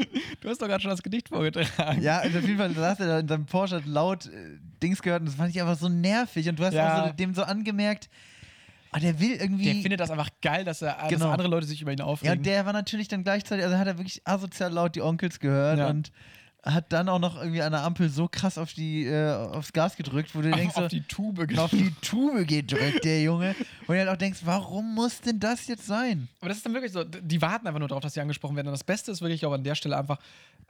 Du hast doch gerade schon das Gedicht vorgetragen. Ja, also auf jeden Fall saß er da in seinem Porsche, hat laut äh, Dings gehört und das fand ich einfach so nervig. Und du hast Ja. so, dem so angemerkt, ah, der will irgendwie. Der findet das einfach geil, dass, er, dass Genau. andere Leute sich über ihn ja, aufregen. und der war natürlich dann gleichzeitig, also hat er wirklich asozial laut die Onkels gehört Ja. und hat dann auch noch irgendwie an der Ampel so krass auf die, äh, aufs Gas gedrückt, wo du denkst, auf so, die Tube auf die Tube gedrückt, der Junge. Und du halt auch denkst, warum muss denn das jetzt sein? Aber das ist dann wirklich so, die warten einfach nur darauf, dass sie angesprochen werden. Und das Beste ist wirklich auch an der Stelle einfach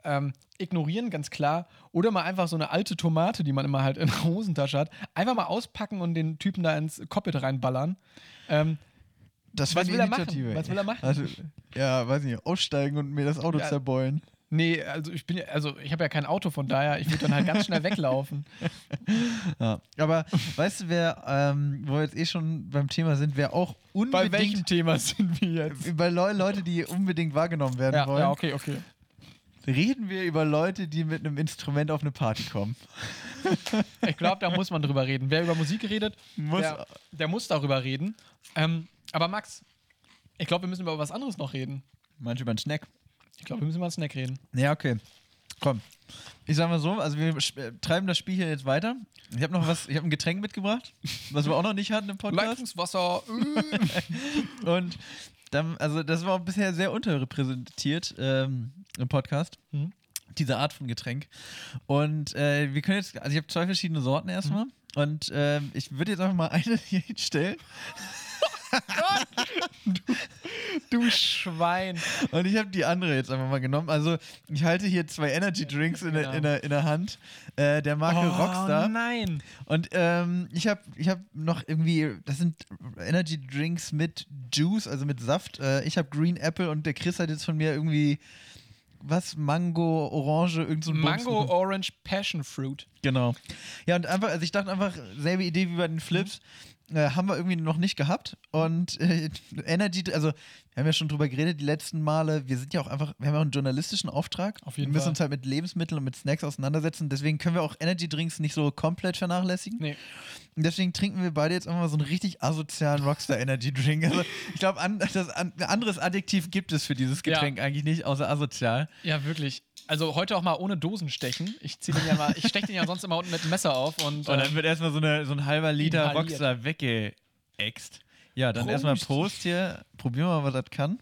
ähm, ignorieren, ganz klar. Oder mal einfach so eine alte Tomate, die man immer halt in der Hosentasche hat, einfach mal auspacken und den Typen da ins Cockpit reinballern. Ähm, Das Was will er machen? Was will er machen? Also, ja, weiß nicht, aussteigen und mir das Auto Ja. zerbeulen. Nee, also ich bin ja, also ich habe ja kein Auto, von daher, ich würde dann halt ganz schnell weglaufen. Ja. Aber weißt du, wer, ähm, wo wir jetzt eh schon beim Thema sind, wer auch Bei welchem unbedingt Thema sind wir jetzt? bei Leu Leute, die unbedingt wahrgenommen werden Ja, wollen, ja, okay, okay. reden wir über Leute, die mit einem Instrument auf eine Party kommen. Ich glaube, da muss man drüber reden. Wer über Musik redet, Muss- der, der muss darüber reden. Ähm, aber Max, ich glaube, wir müssen über was anderes noch reden. Manche über einen Snack. Ich glaube, wir müssen über einen Snack reden. Ja, okay. Komm. Ich sag mal so, also wir äh, treiben das Spiel hier jetzt weiter. Ich habe noch was, ich habe ein Getränk mitgebracht, was wir auch noch nicht hatten im Podcast. Leitungswasser. Und dann, also das war auch bisher sehr unterrepräsentiert ähm, im Podcast. Mhm. Diese Art von Getränk. Und äh, wir können jetzt, also ich habe zwei verschiedene Sorten erstmal. Und ähm, ich würde jetzt einfach mal eine hier hinstellen. Du Schwein. Und ich habe die andere jetzt einfach mal genommen. Also ich halte hier zwei Energy Drinks in, der, Genau. in, der, in der Hand. Äh, der Marke Rockstar. Oh nein. Und ähm, ich habe ich hab noch irgendwie, das sind Energy Drinks mit Juice, also mit Saft. Äh, ich habe Green Apple und der Chris hat jetzt von mir irgendwie was, Mango, Orange, irgend so ein Bums Mango, bekommen. Orange, Passion Fruit. Genau. Ja, und einfach, also ich dachte einfach, selbe Idee wie bei den Flips. Äh, haben wir irgendwie noch nicht gehabt. Und äh, Energy, also wir haben ja schon drüber geredet die letzten Male. Wir sind ja auch einfach, wir haben ja auch einen journalistischen Auftrag. Auf jeden wir müssen Fall. uns halt mit Lebensmitteln und mit Snacks auseinandersetzen. Deswegen können wir auch Energy Drinks nicht so komplett vernachlässigen. Nee. Und deswegen trinken wir beide jetzt einfach mal so einen richtig asozialen Rockstar Energy Drink. Also ich glaube, an, an, ein anderes Adjektiv gibt es für dieses Ja. Getränk eigentlich nicht, außer asozial. Ja, wirklich. Also heute auch mal ohne Dosen stechen. Ich ziehe den ja mal, ich steche den ja sonst immer unten mit dem Messer auf und, Und dann äh, wird erstmal so, eine, so ein halber Liter. Rockstar weggeäxt. Ja, dann Prost. erstmal Prost hier. Probieren wir mal, was das kann.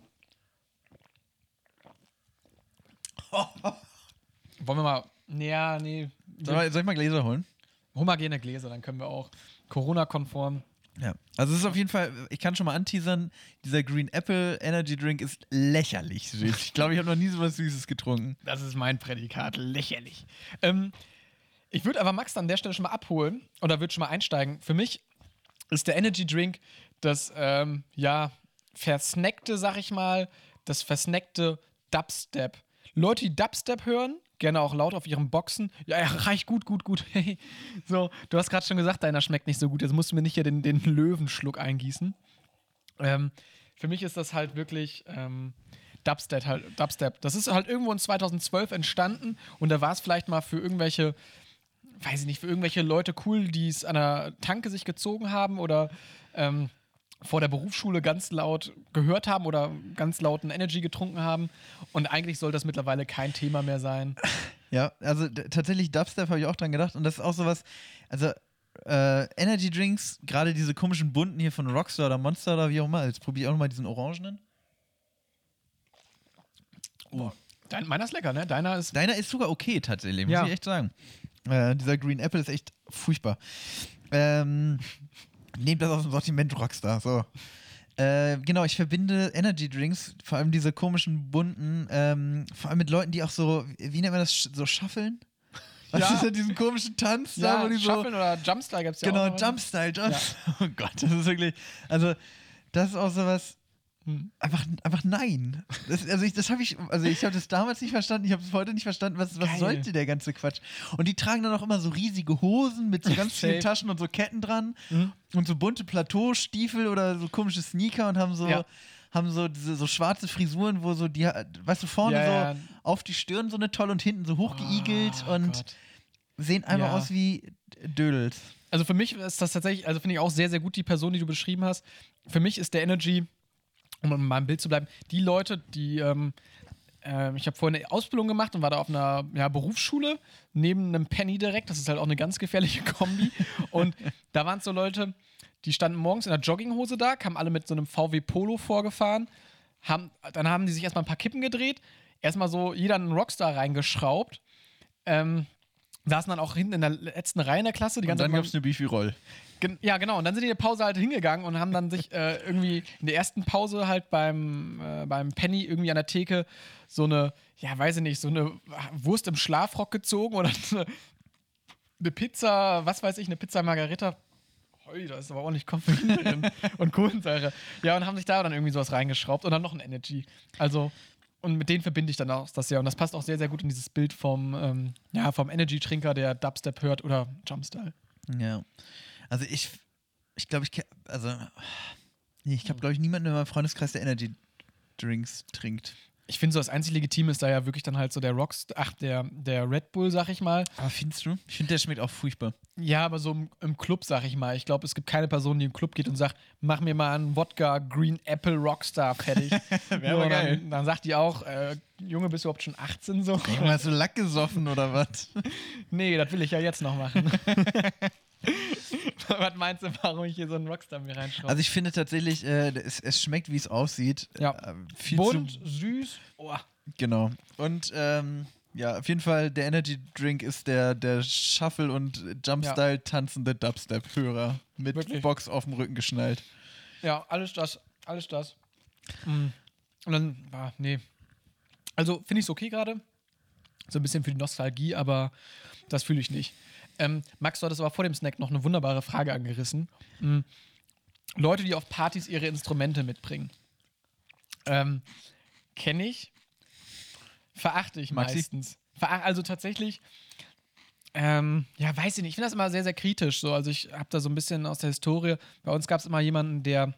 wollen wir mal. Ja, nee. Soll ich mal Gläser holen? Homogene Gläser, dann können wir auch Corona-konform. Ja. Also es ist auf jeden Fall, ich kann schon mal anteasern, dieser Green Apple Energy Drink ist lächerlich süß. Ich glaube, ich habe noch nie so was Süßes getrunken. Das ist mein Prädikat, lächerlich. Ähm, ich würde aber Max an der Stelle schon mal abholen oder würde schon mal einsteigen. Für mich ist der Energy Drink das, ähm, ja, versnackte, sag ich mal, das versnackte Dubstep. Leute, die Dubstep hören, gerne auch laut auf ihren Boxen. Ja, ja reicht gut, gut, gut. Hey. so, du hast gerade schon gesagt, deiner schmeckt nicht so gut. Jetzt musst du mir nicht hier den, den Löwenschluck eingießen. Ähm, für mich ist das halt wirklich ähm, Dubstep, halt, Dubstep. Das ist halt irgendwo in 2012 entstanden und da war es vielleicht mal für irgendwelche, weiß ich nicht, für irgendwelche Leute cool, die es an der Tanke sich gezogen haben oder ähm, vor der Berufsschule ganz laut gehört haben oder ganz lauten Energy getrunken haben. Und eigentlich soll das mittlerweile kein Thema mehr sein. Ja, also tatsächlich Dubstep habe ich auch dran gedacht und das ist auch sowas, also äh, Energy Drinks, gerade diese komischen bunten hier von Rockstar oder Monster oder wie auch immer, jetzt probiere ich auch nochmal diesen orangenen. Dein, meiner ist lecker, ne? Deiner ist. Deiner ist sogar okay tatsächlich, muss Ja. ich echt sagen. Äh, dieser Green Apple ist echt furchtbar. Ähm, nehmt das aus dem Sortiment Rockstar, so. Äh, genau, ich verbinde Energy Drinks, vor allem diese komischen bunten, ähm, vor allem mit Leuten, die auch so, wie nennt man das, so schaffeln? Was Ja. ist denn diesen komischen Tanz da, Ja, wo die so. Shuffle oder Jumpstyle gibt es ja Genau, auch. noch. Jumpstyle, Jump. Oh Gott, das ist wirklich. Also, das ist auch sowas. Hm. Einfach, einfach nein. Das, also ich, das habe ich, also ich habe das damals nicht verstanden, ich habe es heute nicht verstanden, was, was Geil. sollte der ganze Quatsch? Und die tragen dann auch immer so riesige Hosen mit so ganz vielen. Taschen und so Ketten dran Mhm. und so bunte Plateaustiefel oder so komische Sneaker und haben so, Ja. haben so diese so schwarze Frisuren, wo so die, weißt du, vorne Ja, so ja. auf die Stirn so eine toll und hinten so hochgeigelt Oh und Gott. sehen einfach Ja. aus wie Dödels. Also für mich ist das tatsächlich, also finde ich auch sehr, sehr gut die Person, die du beschrieben hast. Für mich ist der Energy, um in meinem Bild zu bleiben, die Leute, die, ähm, ähm, ich habe vorhin eine Ausbildung gemacht und war da auf einer ja, Berufsschule, neben einem Penny direkt, das ist halt auch eine ganz gefährliche Kombi. und da waren es so Leute, die standen morgens in der Jogginghose da, kamen alle mit so einem VW Polo vorgefahren, haben, dann haben die sich erstmal ein paar Kippen gedreht, erstmal so jeder einen Rockstar reingeschraubt, ähm, saßen dann auch hinten in der letzten Reihe in der Klasse, die Und ganze dann Zeit gab es eine Beefy-Roll. Gen ja, genau. Und dann sind die in der Pause halt hingegangen und haben dann sich äh, irgendwie in der ersten Pause halt beim, äh, beim Penny irgendwie an der Theke so eine, ja, weiß ich nicht, so eine Wurst im Schlafrock gezogen oder eine, eine Pizza, was weiß ich, eine Pizza Margarita. Hui, da ist aber ordentlich Koffein drin und Kohlensäure. Ja, und haben sich da dann irgendwie sowas reingeschraubt und dann noch ein Energy. Also, und mit denen verbinde ich dann auch das ja. Und das passt auch sehr, sehr gut in dieses Bild vom, ähm, ja, vom Energy-Trinker, der Dubstep hört oder Jumpstyle. Ja. Also ich, ich glaube, ich, also, nee, ich habe, glaube ich, niemanden in meinem Freundeskreis, der Energy Drinks trinkt. Ich finde so das einzig Legitime ist da ja wirklich dann halt so der Rocks, ach, der, der Red Bull, sag ich mal. Aber findest du? Ich finde, der schmeckt auch furchtbar. Ja, aber so im, im Club, sag ich mal. Ich glaube, es gibt keine Person, die im Club geht und sagt, mach mir mal einen Wodka Green Apple Rockstar fertig. Wär aber geil. Dann, dann sagt die auch, äh, Junge, bist du überhaupt schon 18 so? Junge, hast du Lack gesoffen oder was? nee, das will ich ja jetzt noch machen. was meinst du, warum ich hier so einen Rockstar mir reinschraube? Also ich finde tatsächlich, äh, es, es schmeckt, wie es aussieht. Ja. Äh, viel Bunt, zu süß. Oh. Genau. Und ähm, ja, auf jeden Fall, der Energy Drink ist der, der Shuffle- und Jumpstyle tanzende Dubstep-Hörer mit Wirklich. Box auf dem Rücken geschnallt. Ja, alles das, alles das. Mm. Und dann, ah, nee. Also finde ich es okay gerade. So ein bisschen für die Nostalgie, aber das fühle ich nicht. Ähm, Max, du hattest aber vor dem Snack noch eine wunderbare Frage angerissen. Mm. Leute, die auf Partys ihre Instrumente mitbringen. Ähm, Kenne ich. Verachte ich Maxi? meistens. Verach also tatsächlich, ähm, ja, weiß ich nicht. Ich finde das immer sehr, sehr kritisch. So. Also ich habe da so ein bisschen aus der Historie. Bei uns gab es immer jemanden, der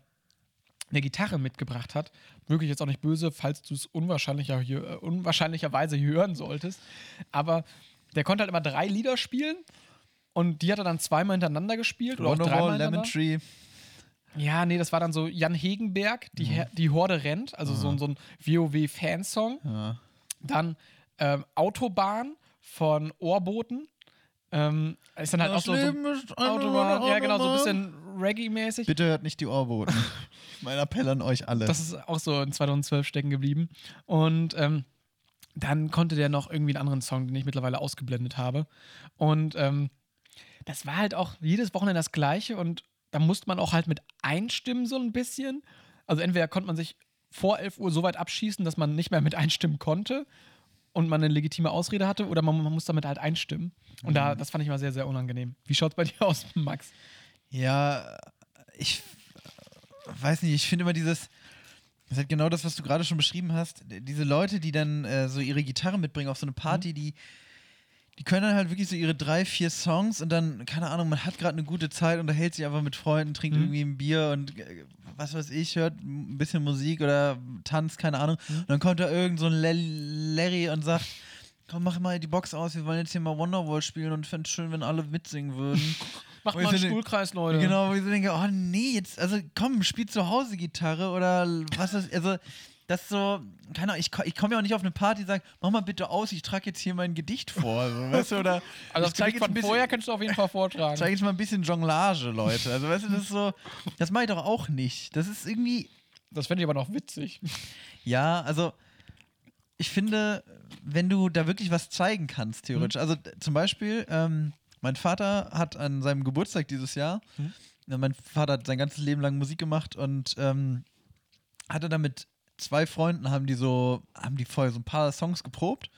eine Gitarre mitgebracht hat. Wirklich jetzt auch nicht böse, falls du es unwahrscheinlicher, äh, unwahrscheinlicherweise hören solltest. Aber der konnte halt immer drei Lieder spielen und die hat er dann zweimal hintereinander gespielt oder Wonderwall, Lemon. Tree. Ja, nee, das war dann so Jan Hegenberg, die, Her- die Horde rennt, also so, ein- so ein WoW-Fansong. Ja. Dann ähm, Autobahn von Ohrboten. Ähm, ist dann halt auch so, so ist Autobahn, ja genau, so ein bisschen Reggae-mäßig. Bitte hört nicht die Ohrboten. mein Appell an euch alle. Das ist auch so in 2012 stecken geblieben. Und ähm, dann konnte der noch irgendwie einen anderen Song, den ich mittlerweile ausgeblendet habe. Und ähm, das war halt auch jedes Wochenende das gleiche und da musste man auch halt mit einstimmen so ein bisschen. Also entweder konnte man sich vor 11 Uhr so weit abschießen, dass man nicht mehr mit einstimmen konnte und man eine legitime Ausrede hatte oder man, man muss damit halt einstimmen. Und da, das fand ich mal sehr, sehr unangenehm. Wie schaut es bei dir aus, Max? Ja, ich weiß nicht, ich finde immer dieses, das ist halt genau das, was du gerade schon beschrieben hast. Diese Leute, die dann äh, so ihre Gitarre mitbringen auf so eine Party, Mhm. die, die können dann halt wirklich so ihre drei, vier Songs und dann, keine Ahnung, man hat gerade eine gute Zeit, unterhält sich einfach mit Freunden, trinkt Mhm. irgendwie ein Bier und äh, was weiß ich, hört ein bisschen Musik oder tanzt, keine Ahnung. Mhm. Und dann kommt da irgend so ein Larry und sagt, komm, mach mal die Box aus, wir wollen jetzt hier mal Wonderwall spielen und fände es schön, wenn alle mitsingen würden. Macht ich mal einen Stuhlkreis, Leute. Genau, wo ich so denke, oh nee, jetzt, also komm, spiel zu Hause Gitarre oder was ist, also das so, keine Ahnung, ich, ich komme ja auch nicht auf eine Party und sage, mach mal bitte aus, ich trage jetzt hier mein Gedicht vor, so, weißt du, oder Also das ich Gedicht von bisschen- vorher könntest du auf jeden Fall vortragen. zeig jetzt mal ein bisschen Jonglage, Leute, also weißt du, das ist so, das mache ich doch auch nicht, das ist irgendwie, Das fände ich aber noch witzig. ja, also ich finde, wenn du da wirklich was zeigen kannst, theoretisch. Also d- zum Beispiel, ähm, mein Vater hat an seinem Geburtstag dieses Jahr, äh, mein Vater hat sein ganzes Leben lang Musik gemacht und ähm, hatte dann mit zwei Freunden, haben die so, haben die vorher so ein paar Songs geprobt.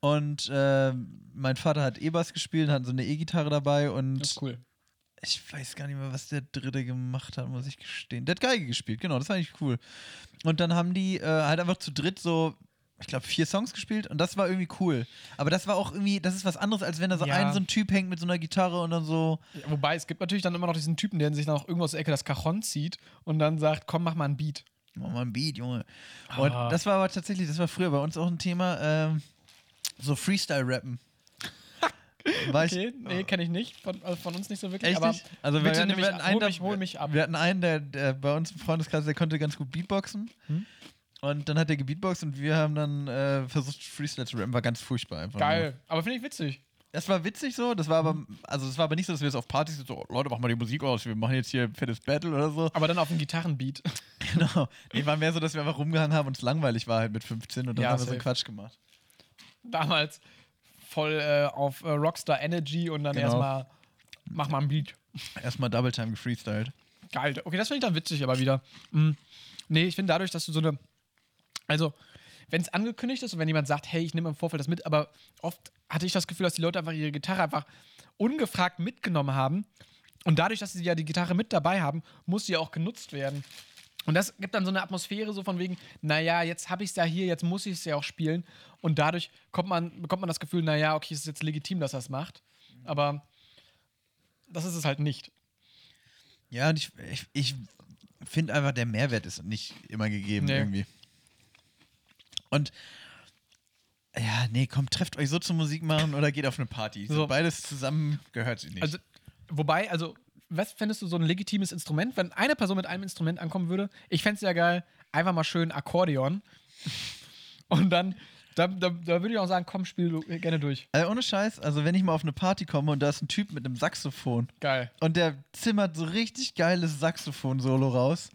Und ähm, mein Vater hat E-Bass gespielt, hat so eine E-Gitarre dabei und Das ist cool. ich weiß gar nicht mehr, was der Dritte gemacht hat, muss ich gestehen. Der hat Geige gespielt, genau, das war eigentlich cool. Und dann haben die äh, halt einfach zu dritt so, ich glaube, vier Songs gespielt und das war irgendwie cool. Aber das war auch irgendwie, das ist was anderes, als wenn da so Ja. ein so ein Typ hängt mit so einer Gitarre und dann so. Wobei, es gibt natürlich dann immer noch diesen Typen, der sich dann auch irgendwo aus der Ecke das Cajon zieht und dann sagt, komm, mach mal ein Beat. Mach mal ein Beat, Junge. Und Ah. das war aber tatsächlich, das war früher bei uns auch ein Thema, ähm, so Freestyle-Rappen. Ich- Okay, nee, kenne ich nicht. Von, also von uns nicht so wirklich. Echt aber nicht? Also wir hatten, wir hatten hol, einen, mich, hol mich ab. Wir hatten einen, der, der bei uns im Freundeskreis, der konnte ganz gut Beatboxen. Hm? Und dann hat er gebeatboxt und wir haben dann äh, versucht, Freestyle zu rappen. War ganz furchtbar einfach. Nur. Geil. Aber finde ich witzig. Das war witzig so, das war aber, also es war aber nicht so, dass wir jetzt auf Partys so, Leute, mach mal die Musik aus, wir machen jetzt hier ein fettes Battle oder so. Aber dann auf dem Gitarrenbeat. Genau. Nee, war mehr so, dass wir einfach rumgehangen haben und es langweilig war halt mit 15 und dann Ja, haben wir so einen Quatsch gemacht. Damals voll äh, auf äh, Rockstar Energy und dann Genau. erstmal mach mal ein Beat. Erstmal Double Time gefreestylt. Geil. Okay, das finde ich dann witzig, aber wieder. Mhm. Nee, ich finde dadurch, dass du so eine. Also, wenn es angekündigt ist und wenn jemand sagt, hey, ich nehme im Vorfeld das mit, aber oft hatte ich das Gefühl, dass die Leute einfach ihre Gitarre einfach ungefragt mitgenommen haben. Und dadurch, dass sie ja die Gitarre mit dabei haben, muss sie ja auch genutzt werden. Und das gibt dann so eine Atmosphäre so von wegen, naja, jetzt habe ich es ja hier, jetzt muss ich es ja auch spielen. Und dadurch kommt man, bekommt man das Gefühl, naja, okay, es ist jetzt legitim, dass er es macht. Aber das ist es halt nicht. Ja, und ich, ich, ich finde einfach, der Mehrwert ist nicht immer gegeben Nee. irgendwie. Und ja, nee, komm, trefft euch so zum Musik machen oder geht auf eine Party. So. So. Beides zusammen gehört sich nicht. Also, wobei, also, was fändest du so ein legitimes Instrument, wenn eine Person mit einem Instrument ankommen würde? Ich fände es ja geil, einfach mal schön Akkordeon. Und dann, da, da, da würde ich auch sagen, komm, spiel du gerne durch. Also ohne Scheiß, also wenn ich mal auf eine Party komme und da ist ein Typ mit einem Saxophon Geil. und der zimmert so richtig geiles Saxophon-Solo raus,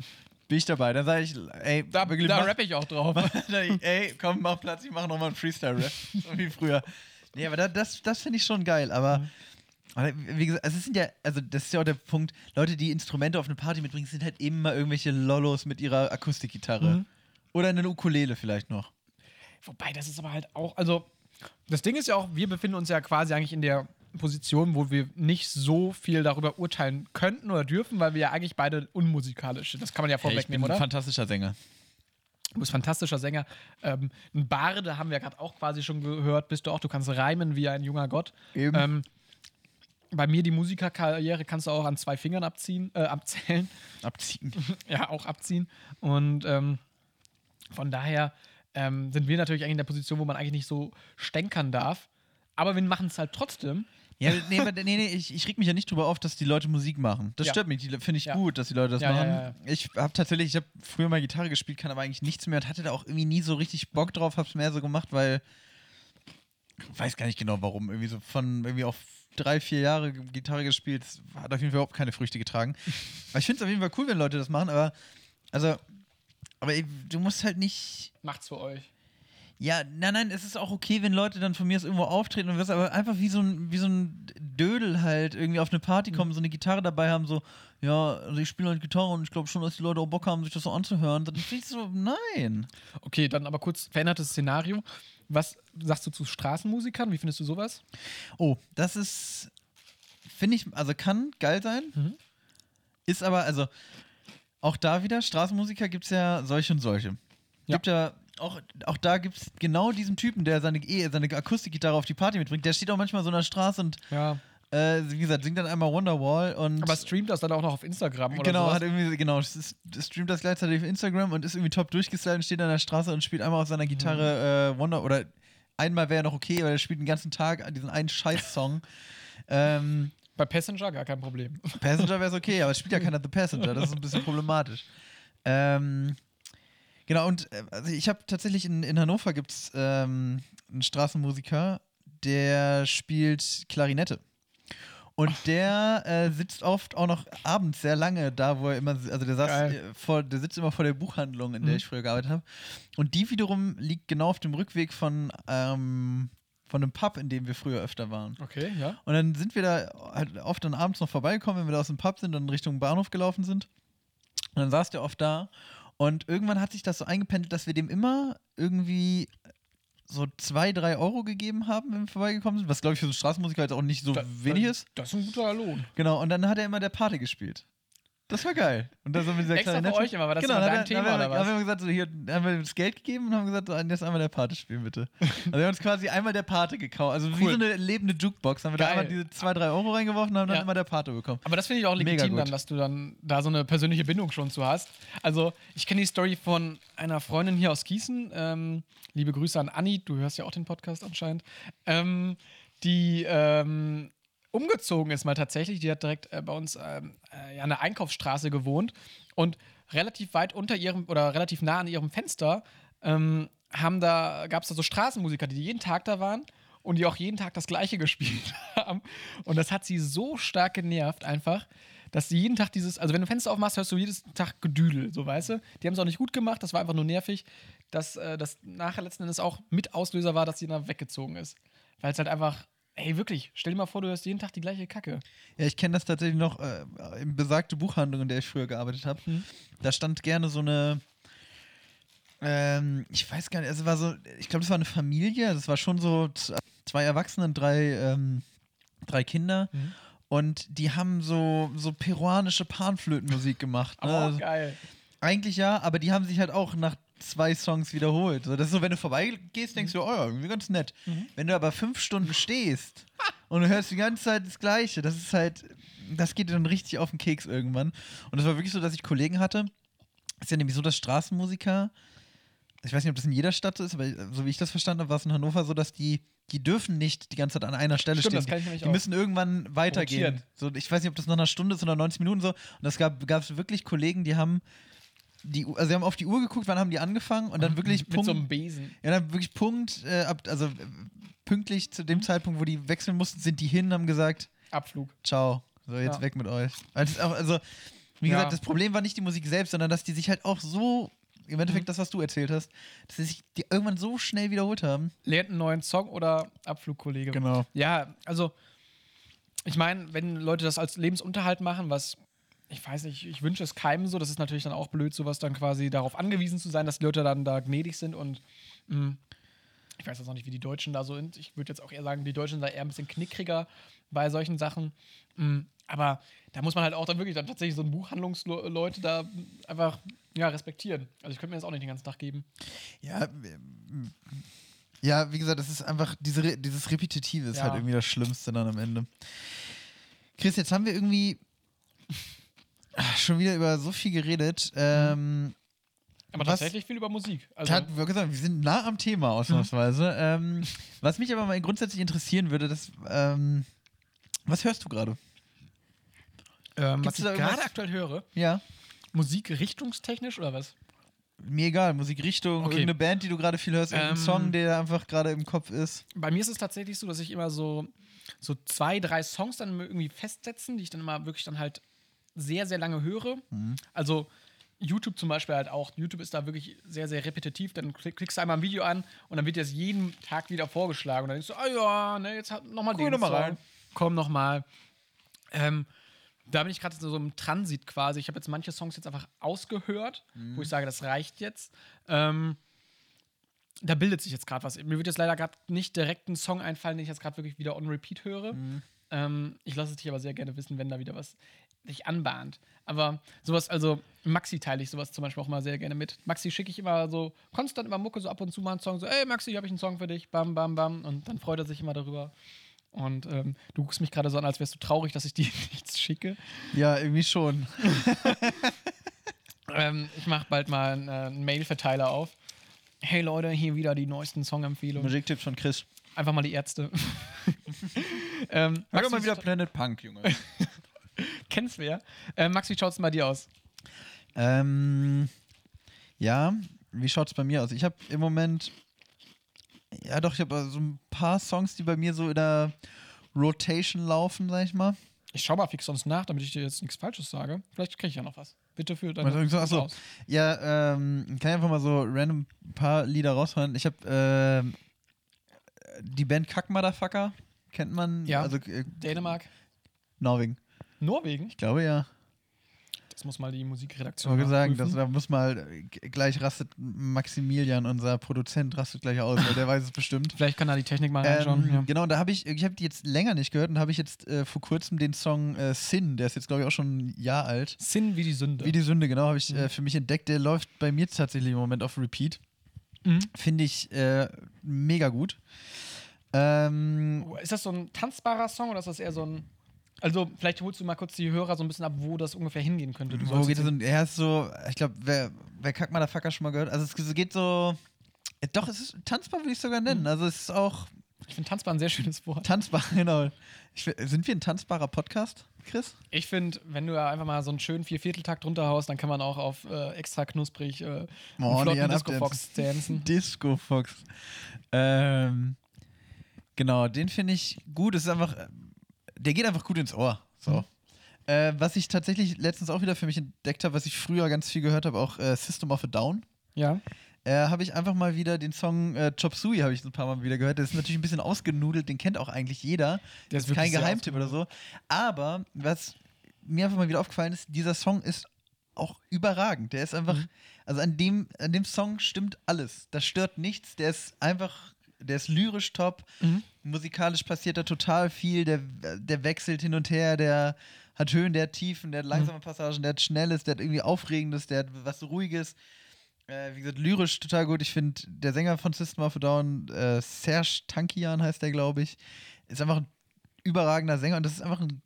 bin ich dabei. Dann sage ich, ey, Da, wirklich, da mach- rappe ich auch drauf. Ich, ey, komm, mach Platz, ich mach nochmal einen Freestyle-Rap. so wie früher. Nee, aber da, das, das finde ich schon geil. Aber, Mhm. wie gesagt, also es sind ja, also das ist ja auch der Punkt, Leute, die Instrumente auf eine Party mitbringen, sind halt immer irgendwelche Lollos mit ihrer Akustikgitarre. Mhm. Oder eine Ukulele vielleicht noch. Wobei, das ist aber halt auch, also, das Ding ist ja auch, wir befinden uns ja quasi eigentlich in der Position, wo wir nicht so viel darüber urteilen könnten oder dürfen, weil wir ja eigentlich beide unmusikalisch sind. Das kann man ja vorwegnehmen, oder? fantastischer Sänger. Du bist fantastischer Sänger. Ähm, ein Barde haben wir gerade auch quasi schon gehört. Bist du auch, du kannst reimen wie ein junger Gott. Eben. Ähm, bei mir die Musikerkarriere kannst du auch an zwei Fingern abziehen, äh, abzählen. Abziehen. ja, auch abziehen. Und ähm, von daher ähm, sind wir natürlich eigentlich in der Position, wo man eigentlich nicht so stänkern darf. Aber wir machen es halt trotzdem. Ja, nee, aber, nee, nee, ich, ich reg mich ja nicht drüber auf, dass die Leute Musik machen. Das Ja. stört mich. Die finde ich Ja. gut, dass die Leute das Ja, machen. Ich habe tatsächlich, ich habe früher mal Gitarre gespielt, kann aber eigentlich nichts mehr und hatte da auch irgendwie nie so richtig Bock drauf, hab's mehr so gemacht, weil weiß gar nicht genau warum, irgendwie so von irgendwie auf drei, vier Jahre Gitarre gespielt, hat auf jeden Fall überhaupt keine Früchte getragen. aber ich finde es auf jeden Fall cool, wenn Leute das machen, aber also, aber du musst halt nicht. Macht's für euch. Ja, nein, nein, es ist auch okay, wenn Leute dann von mir aus irgendwo auftreten und was, aber einfach wie so ein, wie so ein Dödel halt irgendwie auf eine Party kommen, so eine Gitarre dabei haben, so, ja, also ich spiele halt Gitarre und ich glaube schon, dass die Leute auch Bock haben, sich das so anzuhören. Dann finde ich so, nein. Okay, dann aber kurz verändertes Szenario. Was sagst du zu Straßenmusikern? Wie findest du sowas? Oh, das ist, finde ich, also kann geil sein, Mhm. ist aber, also auch da wieder, Straßenmusiker gibt es ja solche und solche. Ja. Gibt ja, auch, auch da gibt es genau diesen Typen, der seine, seine Akustikgitarre auf die Party mitbringt. Der steht auch manchmal so in der Straße und, Ja. äh, wie gesagt, singt dann einmal Wonderwall und. Aber streamt das dann auch noch auf Instagram oder Genau, sowas? hat irgendwie, genau, streamt das gleichzeitig auf Instagram und ist irgendwie top durchgestylt und steht an der Straße und spielt einmal auf seiner Gitarre äh, Wonder oder einmal wäre noch okay, weil er spielt den ganzen Tag diesen einen Scheiß-Song. ähm, Bei Passenger gar kein Problem. Passenger wäre es okay, aber es spielt ja keiner The Passenger, das ist ein bisschen problematisch. Ähm, genau, und äh, also ich habe tatsächlich in, in Hannover gibt es ähm, einen Straßenmusiker, der spielt Klarinette. Und der äh, sitzt oft auch noch abends sehr lange da, wo er immer, also der saß äh, vor, der sitzt immer vor der Buchhandlung, in der Mhm. ich früher gearbeitet habe. Und die wiederum liegt genau auf dem Rückweg von, ähm, von einem Pub, in dem wir früher öfter waren. Okay, ja. Und dann sind wir da halt oft dann abends noch vorbeigekommen, wenn wir da aus dem Pub sind und Richtung Bahnhof gelaufen sind. Und dann saß der oft da. Und irgendwann hat sich das so eingependelt, dass wir dem immer irgendwie so zwei, drei Euro gegeben haben, wenn wir vorbeigekommen sind. Was, glaube ich, für so einen Straßenmusiker jetzt auch nicht so Da- wenig da- ist. Das ist ein guter Lohn. Genau. Und dann hat er immer der Pate gespielt. Das war geil. Und dann so mit dieser Extra für Klarinette. euch immer, war das genau, immer dann dein er- Thema haben wir, oder was? Haben wir gesagt, so, hier haben wir das Geld gegeben und haben gesagt, so, jetzt einmal der Pate spielen, bitte. Also wir haben uns quasi einmal der Pate gekauft. Also wie Cool. so eine lebende Jukebox. Haben wir da Geil. einmal diese zwei, drei Euro reingeworfen und haben dann Ja. immer der Pate bekommen. Aber das finde ich auch legitim dann, dass du dann da so eine persönliche Bindung schon zu hast. Also, ich kenne die Story von einer Freundin hier aus Gießen. Ähm, liebe Grüße an Anni, du hörst ja auch den Podcast anscheinend. Ähm, die ähm, umgezogen ist mal tatsächlich. Die hat direkt äh, bei uns ähm, äh, ja, an der Einkaufsstraße gewohnt und relativ weit unter ihrem oder relativ nah an ihrem Fenster ähm, haben da, gab es da so Straßenmusiker, die jeden Tag da waren und die auch jeden Tag das Gleiche gespielt haben. Und das hat sie so stark genervt einfach, dass sie jeden Tag dieses, also wenn du Fenster aufmachst, hörst du jedes Tag Gedüdel, so weißt du. Die haben es auch nicht gut gemacht, das war einfach nur nervig, dass äh, das nachher letzten Endes auch mit Auslöser war, dass sie dann weggezogen ist. Weil es halt einfach, ey wirklich, stell dir mal vor, du hörst jeden Tag die gleiche Kacke. Ja, ich kenne das tatsächlich noch äh, in besagte Buchhandlung, in der ich früher gearbeitet habe. Mhm. Da stand gerne so eine. Ähm, ich weiß gar nicht, es war so, ich glaube, das war eine Familie, das war schon so zwei Erwachsene und drei, ähm, drei Kinder. Mhm. Und die haben so, so peruanische Panflötenmusik gemacht. Ne? Aber Also, geil. eigentlich ja, aber die haben sich halt auch nach zwei Songs wiederholt. So, das ist so, wenn du vorbeigehst, denkst du, oh ja, irgendwie ganz nett. Wenn du aber fünf Stunden stehst und du hörst die ganze Zeit das Gleiche, das ist halt, das geht dir dann richtig auf den Keks irgendwann. Und es war wirklich so, dass ich Kollegen hatte. ist ja nämlich so, dass Straßenmusiker, ich weiß nicht, ob das in jeder Stadt so ist, aber so wie ich das verstanden habe, war es in Hannover so, dass die, die dürfen nicht die ganze Zeit an einer Stelle Stimmt, stehen. das kann ich nämlich die auch. müssen irgendwann weitergehen. Rotieren. So, ich weiß nicht, ob das nach einer Stunde ist oder 90 Minuten so. Und das gab es wirklich Kollegen, die haben die, also sie haben auf die Uhr geguckt, wann haben die angefangen und dann wirklich Mit Punkt, so einem Besen. ja, dann wirklich Punkt, äh, ab, also äh, pünktlich zu dem Zeitpunkt, wo die wechseln mussten, sind die hin und haben gesagt, Abflug. ciao, so jetzt Ja. weg mit euch. Also, also wie Ja. gesagt, das Problem war nicht die Musik selbst, sondern dass die sich halt auch so, im Endeffekt das, was du erzählt hast, dass sie sich die irgendwann so schnell wiederholt haben. Lernt einen neuen Song oder Abflugkollege. Genau. Ja, also ich meine, wenn Leute das als Lebensunterhalt machen, was ich weiß nicht, ich wünsche es keinem so, das ist natürlich dann auch blöd, sowas dann quasi darauf angewiesen zu sein, dass die Leute dann da gnädig sind und mh, ich weiß jetzt noch nicht, wie die Deutschen da so sind. Ich würde jetzt auch eher sagen, die Deutschen sind da eher ein bisschen knickriger bei solchen Sachen. Mh, aber da muss man halt auch dann wirklich dann tatsächlich so ein Buchhandlungsleute da einfach ja, respektieren. Also ich könnte mir das auch nicht den ganzen Tag geben. Ja, ähm, ja, wie gesagt, das ist einfach, diese, dieses Repetitive ist Ja. halt irgendwie das Schlimmste dann am Ende. Chris, jetzt haben wir irgendwie ah, schon wieder über so viel geredet. Ähm, Aber Was- tatsächlich viel über Musik. Also, Tat, wir, gesagt, wir sind nah am Thema ausnahmsweise. Ähm, was mich aber mal grundsätzlich interessieren würde, das, ähm, was hörst du gerade? ähm, was ich gerade aktuell höre, Ja. Musik richtungstechnisch oder was? mir egal, Musikrichtung, Okay. irgendeine Band, die du gerade viel hörst, irgendein Ähm, Song, der einfach gerade im Kopf ist. Bei mir ist es tatsächlich so, dass ich immer so, so zwei, drei Songs dann irgendwie festsetzen, die ich dann immer wirklich dann halt sehr, sehr lange höre. Also YouTube zum Beispiel halt auch. YouTube ist da wirklich sehr, sehr repetitiv. Dann klick, klickst du einmal ein Video an und dann wird dir das jeden Tag wieder vorgeschlagen. Und dann denkst du, ah ja, ne, jetzt hat nochmal den noch mal rein. Komm nochmal. Ähm, da bin ich gerade so im Transit quasi. Ich habe jetzt manche Songs jetzt einfach ausgehört, wo ich sage, das reicht jetzt. Ähm, da bildet sich jetzt gerade was. Mir wird jetzt leider gerade nicht direkt ein Song einfallen, den ich jetzt gerade wirklich wieder on repeat höre. Ähm, ich lasse es dich aber sehr gerne wissen, wenn da wieder was sich anbahnt. Aber sowas, also Maxi teile ich sowas zum Beispiel auch mal sehr gerne mit. Maxi schicke ich immer so konstant immer Mucke, so ab und zu mal einen Song, so, ey Maxi, habe ich einen Song für dich, bam, bam, bam. Und dann freut er sich immer darüber. Und ähm, du guckst mich gerade so an, als wärst du traurig, dass ich dir nichts schicke. Ja, irgendwie schon. Ähm, ich mache bald mal einen, äh, einen Mail-Verteiler auf. Hey Leute, hier wieder die neuesten Songempfehlungen. Musiktipps von Chris. Einfach mal die Ärzte. ähm, Hör doch mal wie wieder Planet Punk, Junge. Kennst du ja. Äh, Max, wie schaut's denn bei dir aus? ähm, ja, wie schaut's bei mir aus? Ich habe im Moment, ja doch, ich habe so ein paar Songs, die bei mir so in der Rotation laufen, sag ich mal. Ich schau mal fix sonst nach, damit ich dir jetzt nichts Falsches sage. Vielleicht kriege ich ja noch was. Bitte für ich sagen? Achso. aus. Ja, ähm, kann ich einfach mal so random ein paar Lieder raushauen. Ich habe ähm, die Band Kack Motherfucker, kennt man? Ja. Also äh, Dänemark. Norwegen. Norwegen? Ich glaube ja. Das muss mal die Ich Musikredaktion wollte sagen, das, da muss mal äh, gleich rastet Maximilian, unser Produzent, rastet gleich aus, weil der weiß es bestimmt. Vielleicht kann da die Technik mal reinschauen. Ähm, ja. Genau, da habe ich, ich habe die jetzt länger nicht gehört und habe ich jetzt äh, vor kurzem den Song äh, Sin, der ist jetzt glaube ich auch schon ein Jahr alt. Sinn wie die Sünde. Wie die Sünde, genau, habe ich äh, für mich entdeckt. Der läuft bei mir tatsächlich im Moment auf Repeat. Mhm. Finde ich äh, mega gut. Ähm, Ist das so ein tanzbarer Song oder ist das eher so ein. Also, vielleicht holst du mal kurz die Hörer so ein bisschen ab, wo das ungefähr hingehen könnte. Du wo geht um- Er ist so, ich glaube, wer, wer Kack Motherfucker schon mal gehört? Also es geht so. äh, Doch, es ist tanzbar, würde ich sogar Mhm. nennen. Also es ist auch Ich finde tanzbar ein sehr schönes Wort. tanzbar, genau. Ich, sind wir ein tanzbarer Podcast, Chris? Ich finde, wenn du einfach mal so einen schönen Viervierteltakt drunter haust, dann kann man auch auf äh, extra knusprig äh, Oh, flotten Disco. Fox dancen. Disco Fox. Ähm, genau, den finde ich gut. Es ist einfach, der geht einfach gut ins Ohr. So. Mhm. Äh, was ich tatsächlich letztens auch wieder für mich entdeckt habe, was ich früher ganz viel gehört habe, auch äh, System of a Down. Ja. Äh, habe ich einfach mal wieder den Song äh, Chop Suey habe ich ein paar Mal wieder gehört. Der ist natürlich ein bisschen ausgenudelt, den kennt auch eigentlich jeder. Der Das ist ist kein Geheimtipp oder so. Aber was mir einfach mal wieder aufgefallen ist, dieser Song ist auch überragend. Der ist einfach, Mhm. also an dem, an dem Song stimmt alles. Da stört nichts. Der ist einfach, der ist lyrisch top. Mhm. Musikalisch passiert da total viel. Der, der wechselt hin und her. Der hat Höhen, der hat Tiefen, der hat langsame Mhm. Passagen, der hat Schnelles, der hat irgendwie Aufregendes, der hat was Ruhiges. Äh, wie gesagt, lyrisch total gut. Ich finde, der Sänger von System of a Down, äh, Serge Tankian heißt der, glaube ich, ist einfach ein überragender Sänger und das ist einfach ein.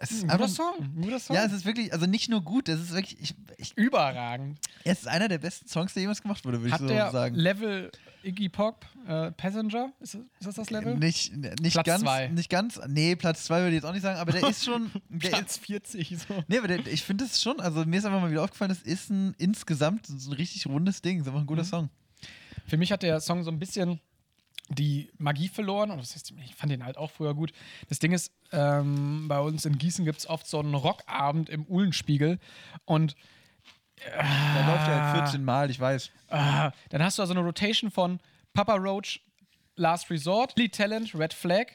Es ist guter Song. Ein guter Song. ja, es ist wirklich, also nicht nur gut, es ist wirklich, ich, ich, Überragend. es ist einer der besten Songs, der jemals gemacht wurde, würde ich so der sagen. Level Iggy Pop äh, Passenger? Ist das, ist das das Level? Nicht, nicht Platz ganz, zwei. nicht ganz, nee, Platz 2 würde ich jetzt auch nicht sagen, aber der ist schon, der ist, Platz 40. So. nee, aber der, ich finde es schon, also mir ist einfach mal wieder aufgefallen, es ist ein insgesamt so ein richtig rundes Ding, ist einfach ein guter Mhm. Song. Für mich hat der Song so ein bisschen die Magie verloren. Und das heißt, ich fand den halt auch früher gut. Das Ding ist, ähm, bei uns in Gießen gibt es oft so einen Rockabend im Uhlenspiegel. Und Der läuft ja halt 14 Mal, ich weiß. Ah, dann hast du also eine Rotation von Papa Roach, Last Resort, Lead Talent, Red Flag,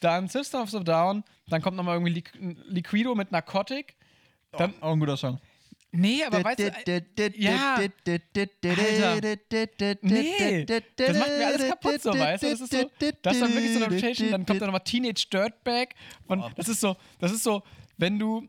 dann System of the Down, dann kommt nochmal irgendwie Liqu Liquido mit Narcotic. Dann, Auch ein guter Song. Nee, aber weißt du, äh, ja. Alter. nee, das macht mir alles kaputt so, weißt du, das ist so, das ist dann wirklich so eine Rotation, dann kommt da nochmal Teenage Dirtbag und das ist so, das ist so, wenn du,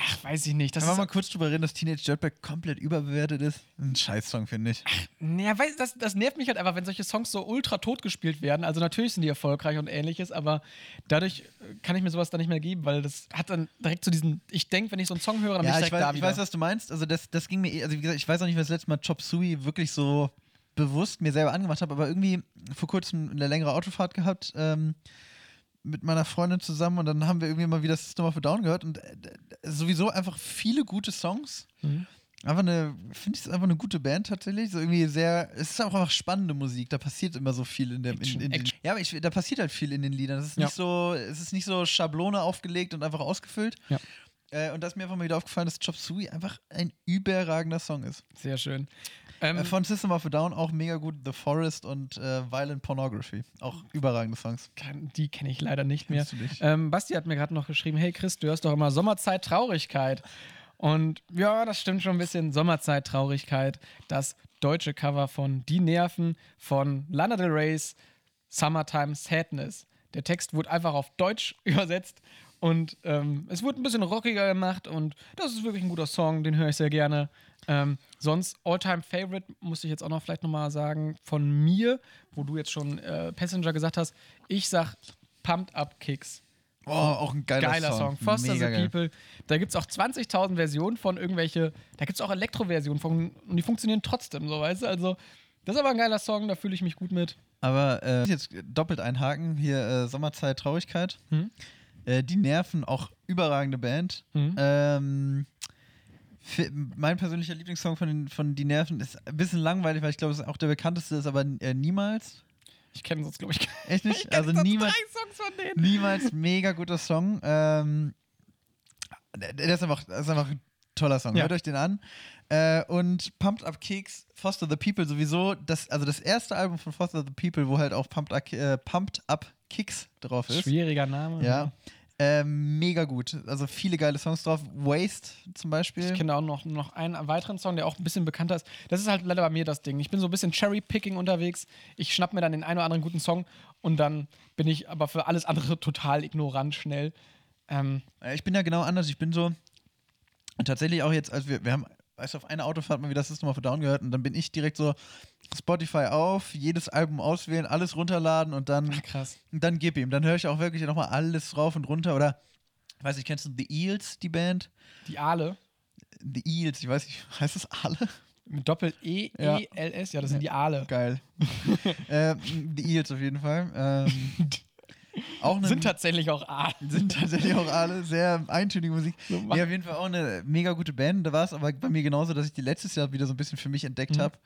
ach, weiß ich nicht, das wir ist, mal kurz drüber reden, dass Teenage Dirtbag komplett überbewertet ist. Ein Scheiß-Song, finde ich. Ja, weiß, das, das nervt mich halt einfach, wenn solche Songs so ultra tot gespielt werden. Also natürlich sind die erfolgreich und ähnliches, aber dadurch äh, kann ich mir sowas dann nicht mehr geben, weil das hat dann direkt so diesen, ich denke, wenn ich so einen Song höre, dann bin Ja, ich ich direkt weiß, da ich wieder. weiß, was du meinst. Also das, das ging mir, eh- also wie gesagt, ich weiß auch nicht, was das letzte Mal Chop Suey wirklich so bewusst mir selber angemacht habe, aber irgendwie vor kurzem eine längere Autofahrt gehabt ähm, mit meiner Freundin zusammen und dann haben wir irgendwie mal wieder System of a Down gehört und äh, sowieso einfach viele gute Songs. Mhm. einfach eine, finde ich es einfach eine gute Band tatsächlich. So irgendwie sehr, es ist auch einfach spannende Musik. Da passiert immer so viel in der, in, in den, Action. ja, aber ich, da passiert halt viel in den Liedern. Es ist Ja. nicht so, es ist nicht so Schablone aufgelegt und einfach ausgefüllt. Ja. Äh, und da ist mir einfach mal wieder aufgefallen, dass Chop Suey einfach ein überragender Song ist. Sehr schön. Ähm, Äh, von System of a Down auch mega gut. The Forest und äh, Violent Pornography. Auch überragende Songs. kann, die kenne ich leider nicht mehr. Kennst du nicht? Ähm, Basti hat mir gerade noch geschrieben: Hey Chris, du hörst doch immer Sommerzeit Traurigkeit. Und ja, das stimmt schon ein bisschen. Sommerzeit Traurigkeit. Das deutsche Cover von Die Nerven von Lana Del Rey's Summertime Sadness. Der Text wurde einfach auf Deutsch übersetzt und ähm, es wurde ein bisschen rockiger gemacht und das ist wirklich ein guter Song, den höre ich sehr gerne. Ähm, sonst All-Time Favorite, muss ich jetzt auch noch vielleicht nochmal sagen, von mir, wo du jetzt schon äh, Passenger gesagt hast. Ich sag Pumped Up Kicks. Oh, auch ein geiler, Geiler Song. Foster Mega the geil. People. Da gibt es auch 20.000 Versionen von irgendwelche, da gibt es auch Elektro-Versionen von und die funktionieren trotzdem, so weißt du. Also, das ist aber ein geiler Song, da fühle ich mich gut mit. Aber äh, jetzt doppelt einhaken. Hier äh, Sommerzeit Traurigkeit. Mhm. Äh, die Nerven, auch überragende Band. Mhm. Ähm, mein persönlicher Lieblingssong von, den, von Die Nerven ist ein bisschen langweilig, weil ich glaube, es auch der bekannteste ist, aber äh, niemals. Ich kenne sonst, glaube ich, Echt nicht? ich also niemals. drei Songs von denen. Niemals mega guter Song. Ähm, der, ist einfach, das ist einfach ein toller Song. Ja. Hört euch den an. Äh, und Pumped Up Kicks, Foster the People sowieso, das, also das erste Album von Foster the People, wo halt auch Pumped Up, äh, Pumped Up Kicks drauf ist. Schwieriger Name. Ja. Ähm, mega gut. Also viele geile Songs drauf. Waste zum Beispiel. Ich kenne auch noch, noch einen weiteren Song, der auch ein bisschen bekannter ist. Das ist halt leider bei mir das Ding. Ich bin so ein bisschen Cherry-Picking unterwegs. Ich schnapp mir dann den einen oder anderen guten Song und dann bin ich aber für alles andere total ignorant schnell. Ähm, Ich bin ja genau anders. Ich bin so tatsächlich auch jetzt, als wir, wir haben, weißt du, auf einer Autofahrt mal wieder System of a Down gehört und dann bin ich direkt so Spotify auf, jedes Album auswählen, alles runterladen und dann, ach, krass. und dann gib ihm. Dann höre ich auch wirklich nochmal alles rauf und runter oder, weiß ich, kennst du The Eels, die Band? Die Aale The Eels, ich weiß nicht, heißt das alle? mit Doppel-E-E-L-S. Ja, das sind die Aale. Geil. ähm, The Eels auf jeden Fall. Ähm, auch Sind tatsächlich auch Aale. sind tatsächlich auch alle sehr eintönige Musik. So, Ja, auf jeden Fall auch eine mega gute Band. Da war es aber bei mir genauso, dass ich die letztes Jahr wieder so ein bisschen für mich entdeckt Mhm. habe.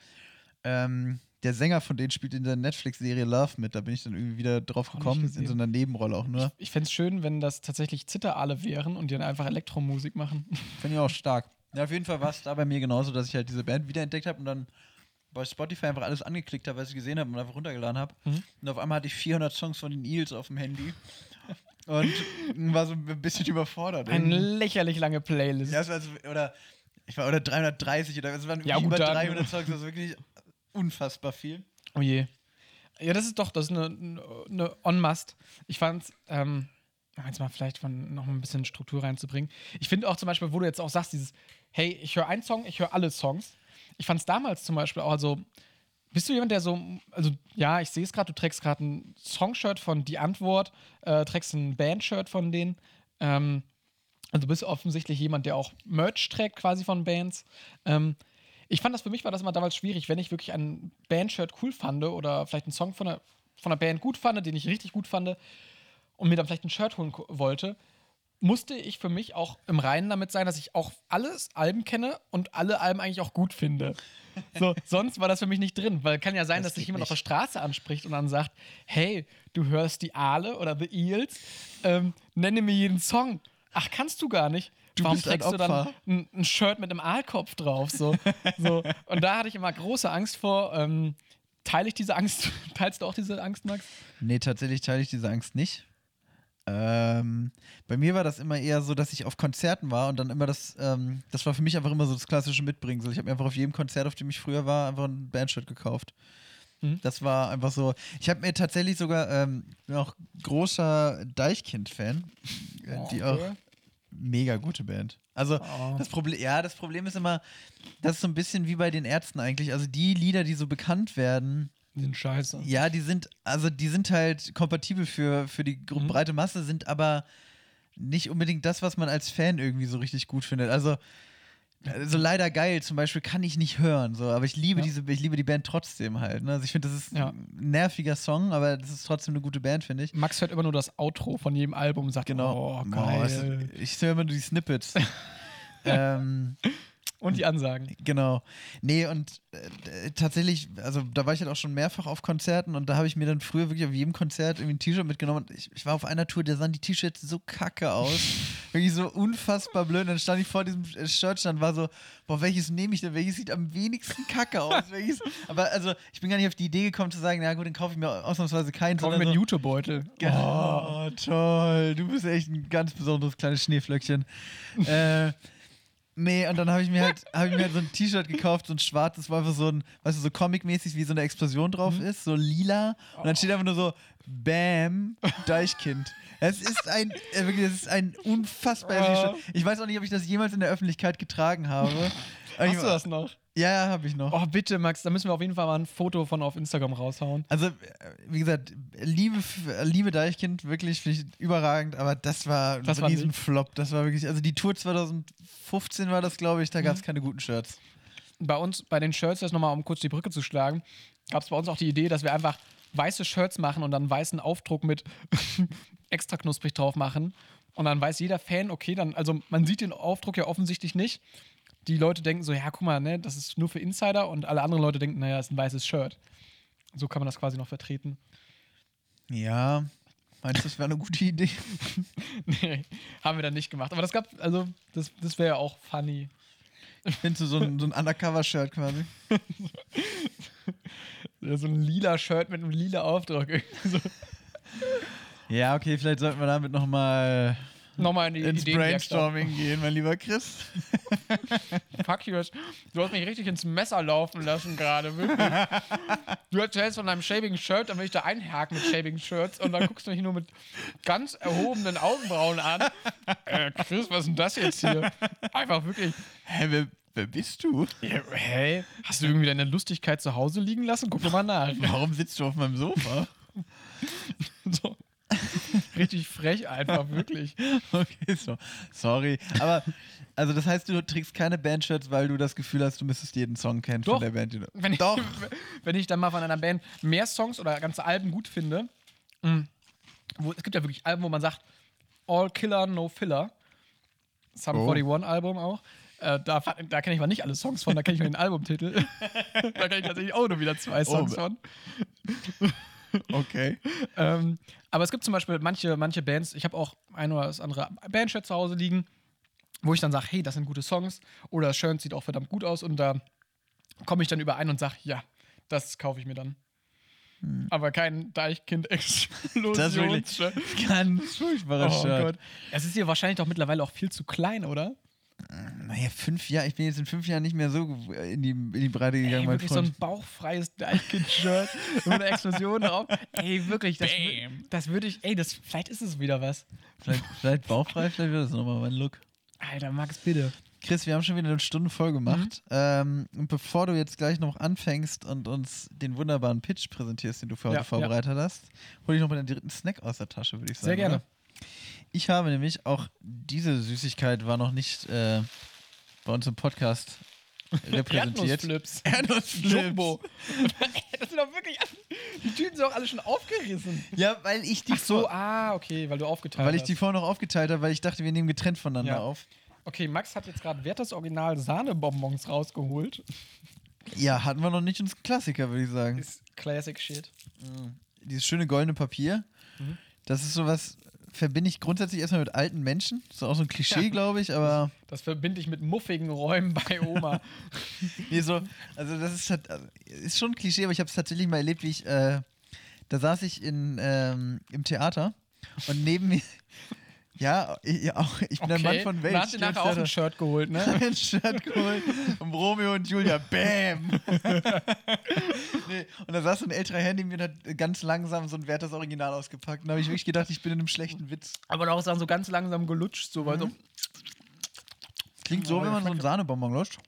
Ähm, der Sänger von denen spielt in der Netflix-Serie Love mit. Da bin ich dann irgendwie wieder drauf gekommen, in so einer Nebenrolle auch nur. Ich fände es schön, wenn das tatsächlich Zitteraale wären und die dann einfach Elektromusik machen. Finde ich auch stark. Ja, auf jeden Fall war es da bei mir genauso, dass ich halt diese Band wiederentdeckt habe und dann bei Spotify einfach alles angeklickt habe, was ich gesehen habe und einfach runtergeladen habe. Mhm. Und auf einmal hatte ich 400 Songs von den Eels auf dem Handy und war so ein bisschen überfordert. Eine lächerlich lange Playlist. Ja, es war so, oder ich war oder 330 oder es waren Ja, über gut, dann- 300 Songs, das ist wirklich unfassbar viel. Oh je. Ja, das ist doch, das ist eine, eine On-Must. Ich fand's, ähm, jetzt mal vielleicht von noch ein bisschen Struktur reinzubringen. Ich finde auch zum Beispiel, wo du jetzt auch sagst, dieses, hey, ich höre einen Song, ich höre alle Songs. Ich fand's damals zum Beispiel auch, also, bist du jemand, der so, also, ja, ich sehe es gerade, du trägst gerade ein Songshirt von Die Antwort, äh, trägst ein Bandshirt von denen. Ähm, also, du bist offensichtlich jemand, der auch Merch trägt, quasi von Bands. Ähm, ich fand das für mich war das immer damals schwierig, wenn ich wirklich ein Bandshirt cool fand oder vielleicht einen Song von einer, von einer Band gut fand, den ich richtig gut fand und mir dann vielleicht ein Shirt holen wollte, musste ich für mich auch im Reinen damit sein, dass ich auch alles Alben kenne und alle Alben eigentlich auch gut finde. So, sonst war das für mich nicht drin, weil kann ja sein, Das dass dich geht jemand auf der nicht. Straße anspricht und dann sagt, hey, du hörst die Aale oder The Eels, ähm, nenne mir jeden Song. Ach, kannst du gar nicht. Du Warum bist ein trägst du dann ein, ein Shirt mit einem Aalkopf drauf? So, so. Und da hatte ich immer große Angst vor. Ähm, teile ich diese Angst? Teilst du auch diese Angst, Max? Nee, tatsächlich teile ich diese Angst nicht. Ähm, bei mir war das immer eher so, dass ich auf Konzerten war und dann immer das, ähm, das war für mich einfach immer so das klassische Mitbringen. Ich habe mir einfach auf jedem Konzert, auf dem ich früher war, einfach ein Bandshirt gekauft. Mhm. Das war einfach so. Ich habe mir tatsächlich sogar, ähm, bin auch großer Deichkind-Fan, äh, die auch mega gute Band. Also Oh. das Problem, ja, das Problem ist immer, das ist so ein bisschen wie bei den Ärzten eigentlich. Also die Lieder, die so bekannt werden, Die sind scheiße. ja, die sind, also die sind halt kompatibel für, für die Mhm. breite Masse, sind aber nicht unbedingt das, was man als Fan irgendwie so richtig gut findet. Also, also leider geil zum Beispiel kann ich nicht hören, so, aber ich liebe Ja. diese, ich liebe die Band trotzdem halt. Ne? Also ich finde, das ist Ja. ein nerviger Song, aber das ist trotzdem eine gute Band, finde ich. Max hört immer nur das Outro von jedem Album und sagt, Genau. oh, Oh, geil. ist- ich höre immer nur die Snippets. ähm, Und die Ansagen. Genau. Nee, und äh, tatsächlich, also da war ich halt auch schon mehrfach auf Konzerten und da habe ich mir dann früher wirklich auf jedem Konzert irgendwie ein T-Shirt mitgenommen. Ich, ich war auf einer Tour, da sahen die T-Shirts so kacke aus. wirklich so unfassbar blöd. Und dann stand ich vor diesem äh, Shirtstand, war so, boah, welches nehme ich denn? Welches sieht am wenigsten kacke aus? welches? Aber also, ich bin gar nicht auf die Idee gekommen zu sagen, na gut, dann kaufe ich mir ausnahmsweise keinen. Kommen sondern mit so, YouTube-Beutel. Oh, toll. Du bist echt ein ganz besonderes kleines Schneeflöckchen. äh, nee, und dann habe ich mir halt, hab ich mir halt so ein T-Shirt gekauft, so ein schwarzes, wo einfach so ein, weißt du, so comic-mäßig wie so eine Explosion drauf ist, so lila. Und dann steht einfach nur so, Bam, Deichkind. Es ist ein, äh, wirklich, es ist ein unfassbar. Ich weiß auch nicht, ob ich das jemals in der Öffentlichkeit getragen habe. Hast du das noch? Ja, habe ich noch. Oh, bitte, Max, da müssen wir auf jeden Fall mal ein Foto von auf Instagram raushauen. Also, äh, wie gesagt, Liebe, Liebe Deichkind, wirklich ich überragend, aber das war ein Das war Riesenflop. Das war wirklich, also die Tour 2015 war das, glaube ich, da Mhm. gab es keine guten Shirts. Bei uns, bei den Shirts, das nochmal, um kurz die Brücke zu schlagen, gab es bei uns auch die Idee, dass wir einfach weiße Shirts machen und dann weißen Aufdruck mit extra knusprig drauf machen. Und dann weiß jeder Fan, okay, dann, also man sieht den Aufdruck ja offensichtlich nicht. Die Leute denken so, ja, guck mal, ne, das ist nur für Insider und alle anderen Leute denken, naja, ist ein weißes Shirt. So kann man das quasi noch vertreten. Ja, meinst du, das wäre eine gute Idee? nee, haben wir dann nicht gemacht. Aber das gab, also, das, das wäre ja auch funny. Du so ein, so ein Undercover-Shirt quasi? Ja, So ein lila Shirt mit einem lila Aufdruck. so, Ja, okay, vielleicht sollten wir damit nochmal nochmal in die ins Ideenwerkstatt. Brainstorming gehen, mein lieber Chris. Fuck you. Du hast mich richtig ins Messer laufen lassen gerade, wirklich. Du erzählst von deinem Shaving Shirt, dann will ich da einhaken mit Shaving Shirts und dann guckst du mich nur mit ganz erhobenen Augenbrauen an. Äh, Chris, was ist denn das jetzt hier? Einfach wirklich. Hä, wer, wer bist du? Ja, hey, hast du irgendwie deine Lustigkeit zu Hause liegen lassen? Guck doch mal nach. Warum sitzt du auf meinem Sofa? So. Richtig frech einfach, wirklich. Okay, so. Sorry. Aber, also das heißt, du trägst keine Bandshirts, weil du das Gefühl hast, du müsstest jeden Song kennen Doch. von der Band. Wenn ich, Doch. wenn ich dann mal von einer Band mehr Songs oder ganze Alben gut finde, mh, wo, es gibt ja wirklich Alben, wo man sagt, All Killer, No Filler. Sum Oh. 41 Album auch. Äh, da da kenne ich mal nicht alle Songs von, da kenne ich nur den Albumtitel. da kenne ich tatsächlich auch nur wieder zwei Songs Oh. von. Okay. Ähm, aber es gibt zum Beispiel manche, manche Bands, ich habe auch ein oder das andere Bandshirt zu Hause liegen, wo ich dann sage, hey, das sind gute Songs oder das Shirt sieht auch verdammt gut aus und da komme ich dann überein und sage, ja, das kaufe ich mir dann. Aber kein Deichkind-Explosion. Das ist wirklich ganz furchtbares Oh Shirt. Gott. Es ist dir wahrscheinlich doch mittlerweile auch viel zu klein, oder? Naja, fünf Jahre, ich bin jetzt in fünf Jahren nicht mehr so in die, in die Breite gegangen, Ey, mein wirklich so ein Freund. bauchfreies Deichkind-Shirt mit einer Explosion drauf. Ey, wirklich, das, das würde ich, ey, das, vielleicht ist es wieder was. vielleicht, vielleicht bauchfrei, vielleicht wird das nochmal mein Look. Alter, Max, bitte. Chris, wir haben schon wieder eine Stunde voll gemacht. Mhm. Ähm, und bevor du jetzt gleich noch anfängst und uns den wunderbaren Pitch präsentierst, den du für heute Ja, vorbereitet hast, hol ich noch mal den dritten Snack aus der Tasche, würde ich sagen. Sehr gerne. Oder? Ich habe nämlich auch diese Süßigkeit war noch nicht äh, bei uns im Podcast repräsentiert. Erdnussflips. Erdnussflips. Jumbo. das sind doch wirklich. Die Tüten sind auch alle schon aufgerissen. Ja, weil ich die Ach so, ah, okay, weil du aufgeteilt weil ich die vorher noch aufgeteilt habe, weil ich dachte, wir nehmen getrennt voneinander Ja. auf. Okay, Max hat jetzt gerade Werthers Original Sahnebonbons rausgeholt. Ja, hatten wir noch nicht uns Klassiker, würde ich sagen. Ist Classic Shit. Dieses schöne goldene Papier. Mhm. Das ist sowas, verbinde ich grundsätzlich erstmal mit alten Menschen. Das ist auch so ein Klischee, glaube ich, aber Das verbinde ich mit muffigen Räumen bei Oma. nee, so, also das ist, halt- also, ist schon ein Klischee, aber ich habe es tatsächlich mal erlebt, wie ich, äh, da saß ich in, ähm, im Theater und neben mir, ja, ich, auch, ich bin ein Mann von Welt. Ins nachher auch ein. Shirt geholt, ne? ein Shirt geholt und Romeo und Julia, bam! nee, und da saß so ein älterer Herr neben mir und hat ganz langsam so ein Werthers Original ausgepackt. Und da habe ich wirklich gedacht, ich bin in einem schlechten Witz. Aber auch so ganz langsam gelutscht, so, weil so. Klingt so, wenn man so einen Sahnebonbon löscht.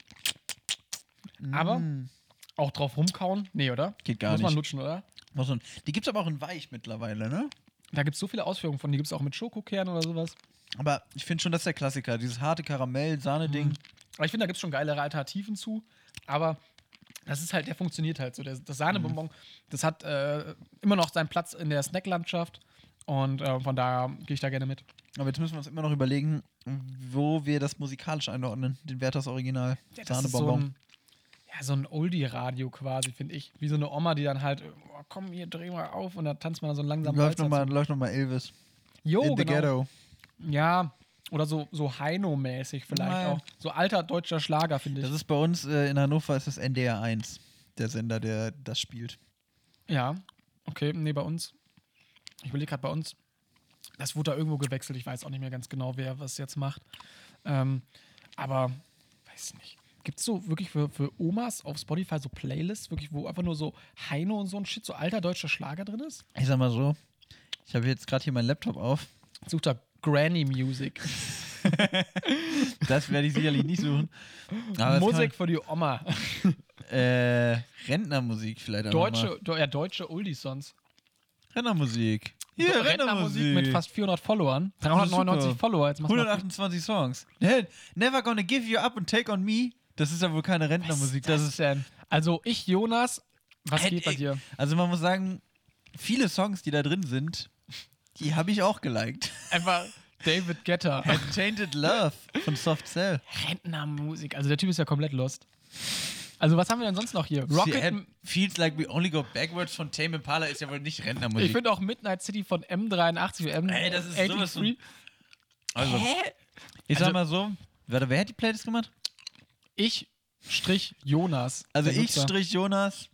Aber auch drauf rumkauen? Nee, oder? Geht gar Muss man nicht. lutschen, oder? So ein- Die gibt es aber auch in weich mittlerweile, ne? Da gibt es so viele Ausführungen von. Die gibt es auch mit Schokokern oder sowas. Aber ich finde schon, das ist der Klassiker. Dieses harte Karamell-Sahne-Ding. Aber ich finde, da gibt es schon geilere Alternativen zu. Aber das ist halt, der funktioniert halt so. Der, das Sahnebonbon, das hat äh, immer noch seinen Platz in der Snacklandschaft. Und äh, von daher gehe ich da gerne mit. Aber jetzt müssen wir uns immer noch überlegen, wo wir das musikalisch einordnen. Den Werthers Original. Ja, das ist so ein, ja, so ein Oldie-Radio quasi, finde ich. Wie so eine Oma, die dann halt, oh, komm, hier, dreh mal auf und dann tanzt man dann so einen langsamen läuft nochmal läuft noch mal Elvis. Jo, In the genau. Ghetto. Ja, oder so, so Heino-mäßig vielleicht Nein. auch. So alter deutscher Schlager, finde ich. Das ist bei uns äh, in Hannover ist das NDR 1, der Sender, der das spielt. ja, okay, nee, bei uns. Ich überlege gerade bei uns. Das wurde da irgendwo gewechselt. Ich weiß auch nicht mehr ganz genau, wer was jetzt macht. Ähm, aber, weiß nicht. Gibt es so wirklich für, für Omas auf Spotify so Playlists, wirklich, wo einfach nur so Heino und so ein Shit, so alter deutscher Schlager drin ist? Ich sag mal so, ich habe jetzt gerade hier meinen Laptop auf. Sucht da Granny Music. Das werde ich sicherlich nicht suchen. Musik für die Oma. Äh, Rentnermusik vielleicht auch Deutsche, do, ja, deutsche Oldies-Songs. Mal. Rentnermusik. So, Rentnermusik mit fast 400 Followern. 399 super. Follower. Jetzt machst du mal 128 Songs. Ne- Never gonna give you up and take on me. Das ist ja wohl keine Rentnermusik. Das ist denn? Also ich, Jonas, was Äh, geht bei dir? Also man muss sagen, viele Songs, die da drin sind, die habe ich auch geliked. Einfach David Guetta. Tainted Love von Soft Cell. Rentnermusik. Also der Typ ist ja komplett lost. Also was haben wir denn sonst noch hier? Rocket. Sie- Feels like we only go backwards von Tame Impala ist ja wohl nicht Rentnermusik. Ich finde auch Midnight City von M83 M Ey, das ist 83. sowas von- also, ich Also- sag mal so, warte, wer hat die Playlist gemacht? Ich Strich Jonas. Also ich Nutzer. strich Jonas.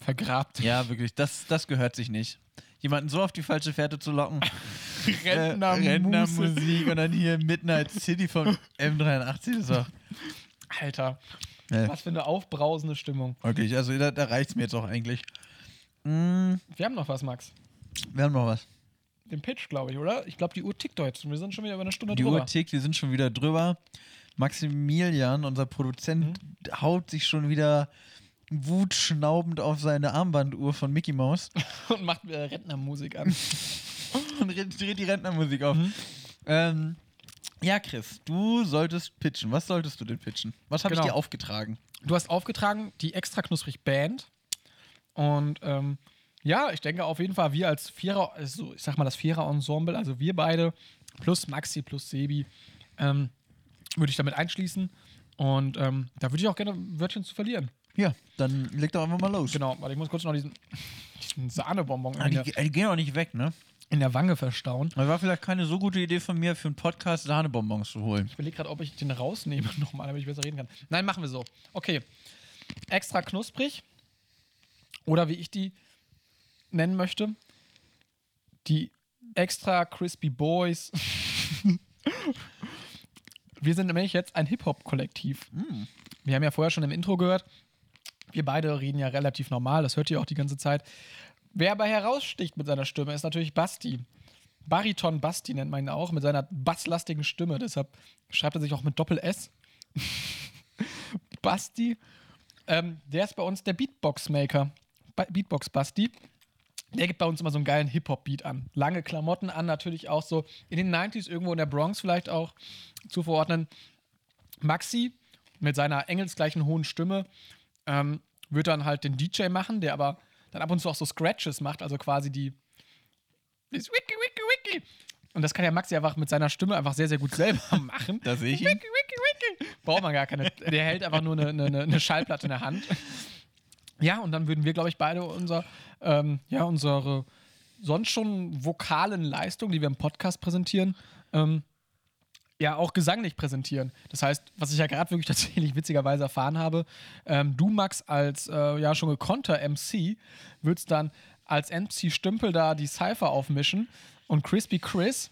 vergrabt. Ja, wirklich, das, das gehört sich nicht. Jemanden so auf die falsche Fährte zu locken. Rentnermusik. Äh, Rentnermusik und dann hier Midnight City von M83. Das war Alter, Ja. was für eine aufbrausende Stimmung. wirklich, also da, da reicht's mir jetzt auch eigentlich. Mm, Wir haben noch was, Max. wir haben noch was. Den Pitch, glaube ich, oder? Ich glaube, die Uhr tickt heute. Wir sind schon wieder über eine Stunde Die drüber. Uhr tickt, wir sind schon wieder drüber. Maximilian, unser Produzent, haut sich schon wieder wutschnaubend auf seine Armbanduhr von Mickey Mouse und macht äh, Rentnermusik an. und dreht dreht die Rentnermusik auf. Mhm. Ähm, ja, Chris, du solltest pitchen. Was solltest du denn pitchen? Was habe Genau. ich dir aufgetragen? Du hast aufgetragen die extra knusprig Band. Und ähm, ja, ich denke auf jeden Fall, wir als Vierer, also ich sag mal das Vierer-Ensemble, also wir beide plus Maxi plus Sebi, ähm, würde ich damit einschließen. Und ähm, da würde ich auch gerne Wörtchen zu verlieren. Ja, dann leg doch einfach mal los. Genau, warte, ich muss kurz noch diesen, diesen Sahnebonbon Ah, die, der, die gehen auch nicht weg, ne? in der Wange verstauen. Das war vielleicht keine so gute Idee von mir, für einen Podcast Sahnebonbons zu holen. Ich überlege gerade, ob ich den rausnehme nochmal, damit ich besser reden kann. Nein, machen wir so. Okay. Extra knusprig. Oder wie ich die nennen möchte, die extra crispy Boys. wir sind nämlich jetzt ein Hip-Hop-Kollektiv. Wir haben ja vorher schon im Intro gehört, wir beide reden ja relativ normal, das hört ihr auch die ganze Zeit. Wer aber heraussticht mit seiner Stimme, ist natürlich Basti. Bariton Basti nennt man ihn auch, mit seiner basslastigen Stimme. Deshalb schreibt er sich auch mit Doppel-S. Basti. Ähm, der ist bei uns der Beatbox-Maker. Ba- Beatbox-Basti. Der gibt bei uns immer so einen geilen Hip-Hop-Beat an. Lange Klamotten an, natürlich auch so in den 90s, irgendwo in der Bronx vielleicht auch zu verordnen. Maxi mit seiner engelsgleichen hohen Stimme ähm, wird dann halt den DJ machen, der aber dann ab und zu auch so Scratches macht, also quasi die. Das Wiki, Wiki, Wiki. Und das kann ja Maxi einfach mit seiner Stimme einfach sehr, sehr gut selber machen. Da sehe ich ihn. Wiki, Wiki, Wiki. Braucht man gar keine. Der hält einfach nur eine, eine, eine Schallplatte in der Hand. Ja, und dann würden wir, glaube ich, beide unser, ähm, ja, unsere sonst schon vokalen Leistungen, die wir im Podcast präsentieren, ähm, ja auch gesanglich präsentieren. Das heißt, was ich ja gerade wirklich tatsächlich witzigerweise erfahren habe, ähm, du, Max, als äh, ja schon gekonnter MC, würdest dann als MC Stümpel da die Cypher aufmischen und Crispy Chris,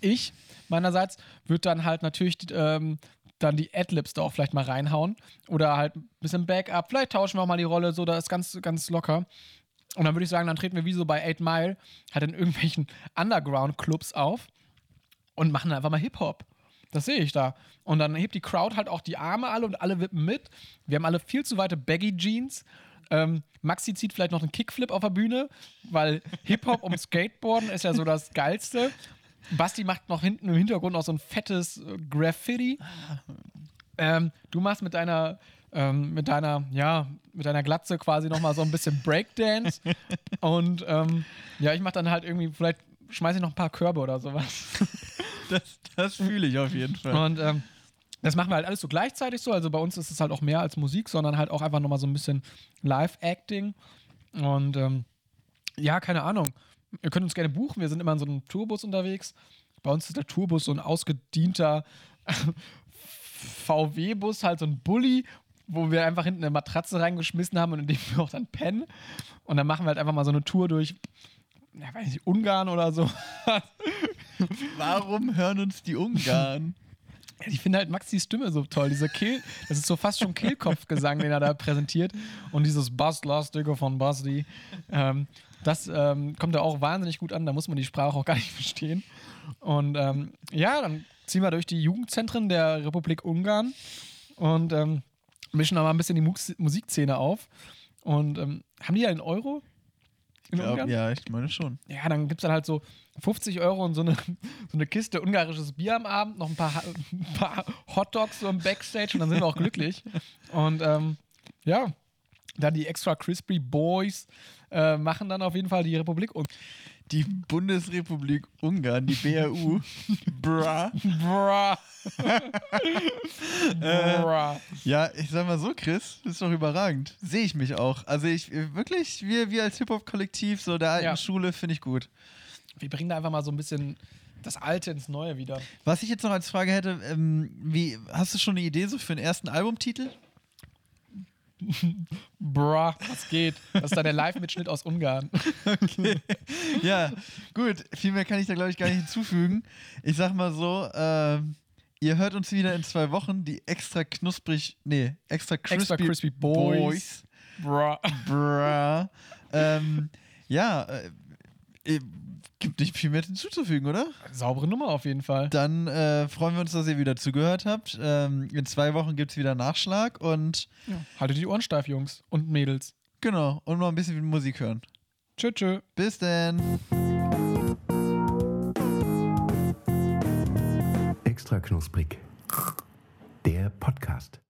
ich meinerseits, würde dann halt natürlich ähm, dann die Adlibs da auch vielleicht mal reinhauen oder halt ein bisschen Backup. Vielleicht tauschen wir auch mal die Rolle, so, da ist ganz, ganz locker. Und dann würde ich sagen, dann treten wir wie so bei 8 Mile halt in irgendwelchen Underground-Clubs auf und machen einfach mal Hip-Hop. Das sehe ich da. Und dann hebt die Crowd halt auch die Arme alle und alle wippen mit. Wir haben alle viel zu weite Baggy-Jeans. Ähm, Maxi zieht vielleicht noch einen Kickflip auf der Bühne, weil Hip-Hop um Skateboarden ist ja so das Geilste. Basti macht noch hinten im Hintergrund noch so ein fettes äh, Graffiti. Ähm, du machst mit deiner, ähm, mit deiner, ja, mit deiner Glatze quasi nochmal so ein bisschen Breakdance. Und ähm, ja, ich mach dann halt irgendwie, vielleicht schmeiße ich noch ein paar Körbe oder sowas. Das, das fühle ich auf jeden Fall. Und ähm, das machen wir halt alles so gleichzeitig so. Also bei uns ist es halt auch mehr als Musik, sondern halt auch einfach nochmal so ein bisschen Live-Acting. Und ähm, ja, keine Ahnung. Ihr könnt uns gerne buchen. Wir sind immer in so einem Tourbus unterwegs. Bei uns ist der Tourbus so ein ausgedienter VW-Bus, halt so ein Bulli, wo wir einfach hinten eine Matratze reingeschmissen haben und in dem wir auch dann pennen. Und dann machen wir halt einfach mal so eine Tour durch, ja, weiß nicht, Ungarn oder so. Warum hören uns die Ungarn? Ich finde halt Maxis Stimme so toll. Dieser Kehl, das ist so fast schon Kehlkopfgesang, den er da präsentiert. Und dieses Bass-Lastige von Basti, ähm, das ähm, kommt da auch wahnsinnig gut an. Da muss man die Sprache auch gar nicht verstehen. Und ähm, ja, dann ziehen wir durch die Jugendzentren der Republik Ungarn und ähm, mischen da mal ein bisschen die Mus Musikszene auf. Und ähm, haben die ja einen Euro? In Ja, Ungarn? ja, ich meine schon. Ja, dann gibt es dann halt so 50 Euro und so eine, so eine Kiste ungarisches Bier am Abend, noch ein paar, ein paar Hotdogs so im Backstage und dann sind wir auch glücklich. Und ähm, ja, dann die extra crispy Boys äh, machen dann auf jeden Fall die Republik und Die Bundesrepublik Ungarn, die BRU. Bra. Bra. Bra. Ja, ich sag mal so, Chris, das ist doch überragend. Sehe ich mich auch. Also ich wirklich, wir, wir als Hip-Hop-Kollektiv, so der alten Ja. Schule, finde ich gut. Wir bringen da einfach mal so ein bisschen das Alte ins Neue wieder. Was ich jetzt noch als Frage hätte, ähm, wie, hast du schon eine Idee so für den ersten Albumtitel? Bra, was geht? Das ist dann der Live-Mitschnitt aus Ungarn. ja, gut. Viel mehr kann ich da, glaube ich, gar nicht hinzufügen. Ich sag mal so, ähm, ihr hört uns wieder in zwei Wochen, die extra knusprig, nee, extra crispy, Extra crispy Boys. Bra. Bra. ähm, ja, äh, gibt nicht viel mehr hinzuzufügen, oder? Saubere Nummer auf jeden Fall. Dann äh, freuen wir uns, dass ihr wieder zugehört habt. Ähm, in zwei Wochen gibt es wieder Nachschlag und Haltet die Ohren steif, Jungs und Mädels. genau, und noch ein bisschen Musik hören. Tschö, tschö. Bis denn. Extra knusprig. Der Podcast.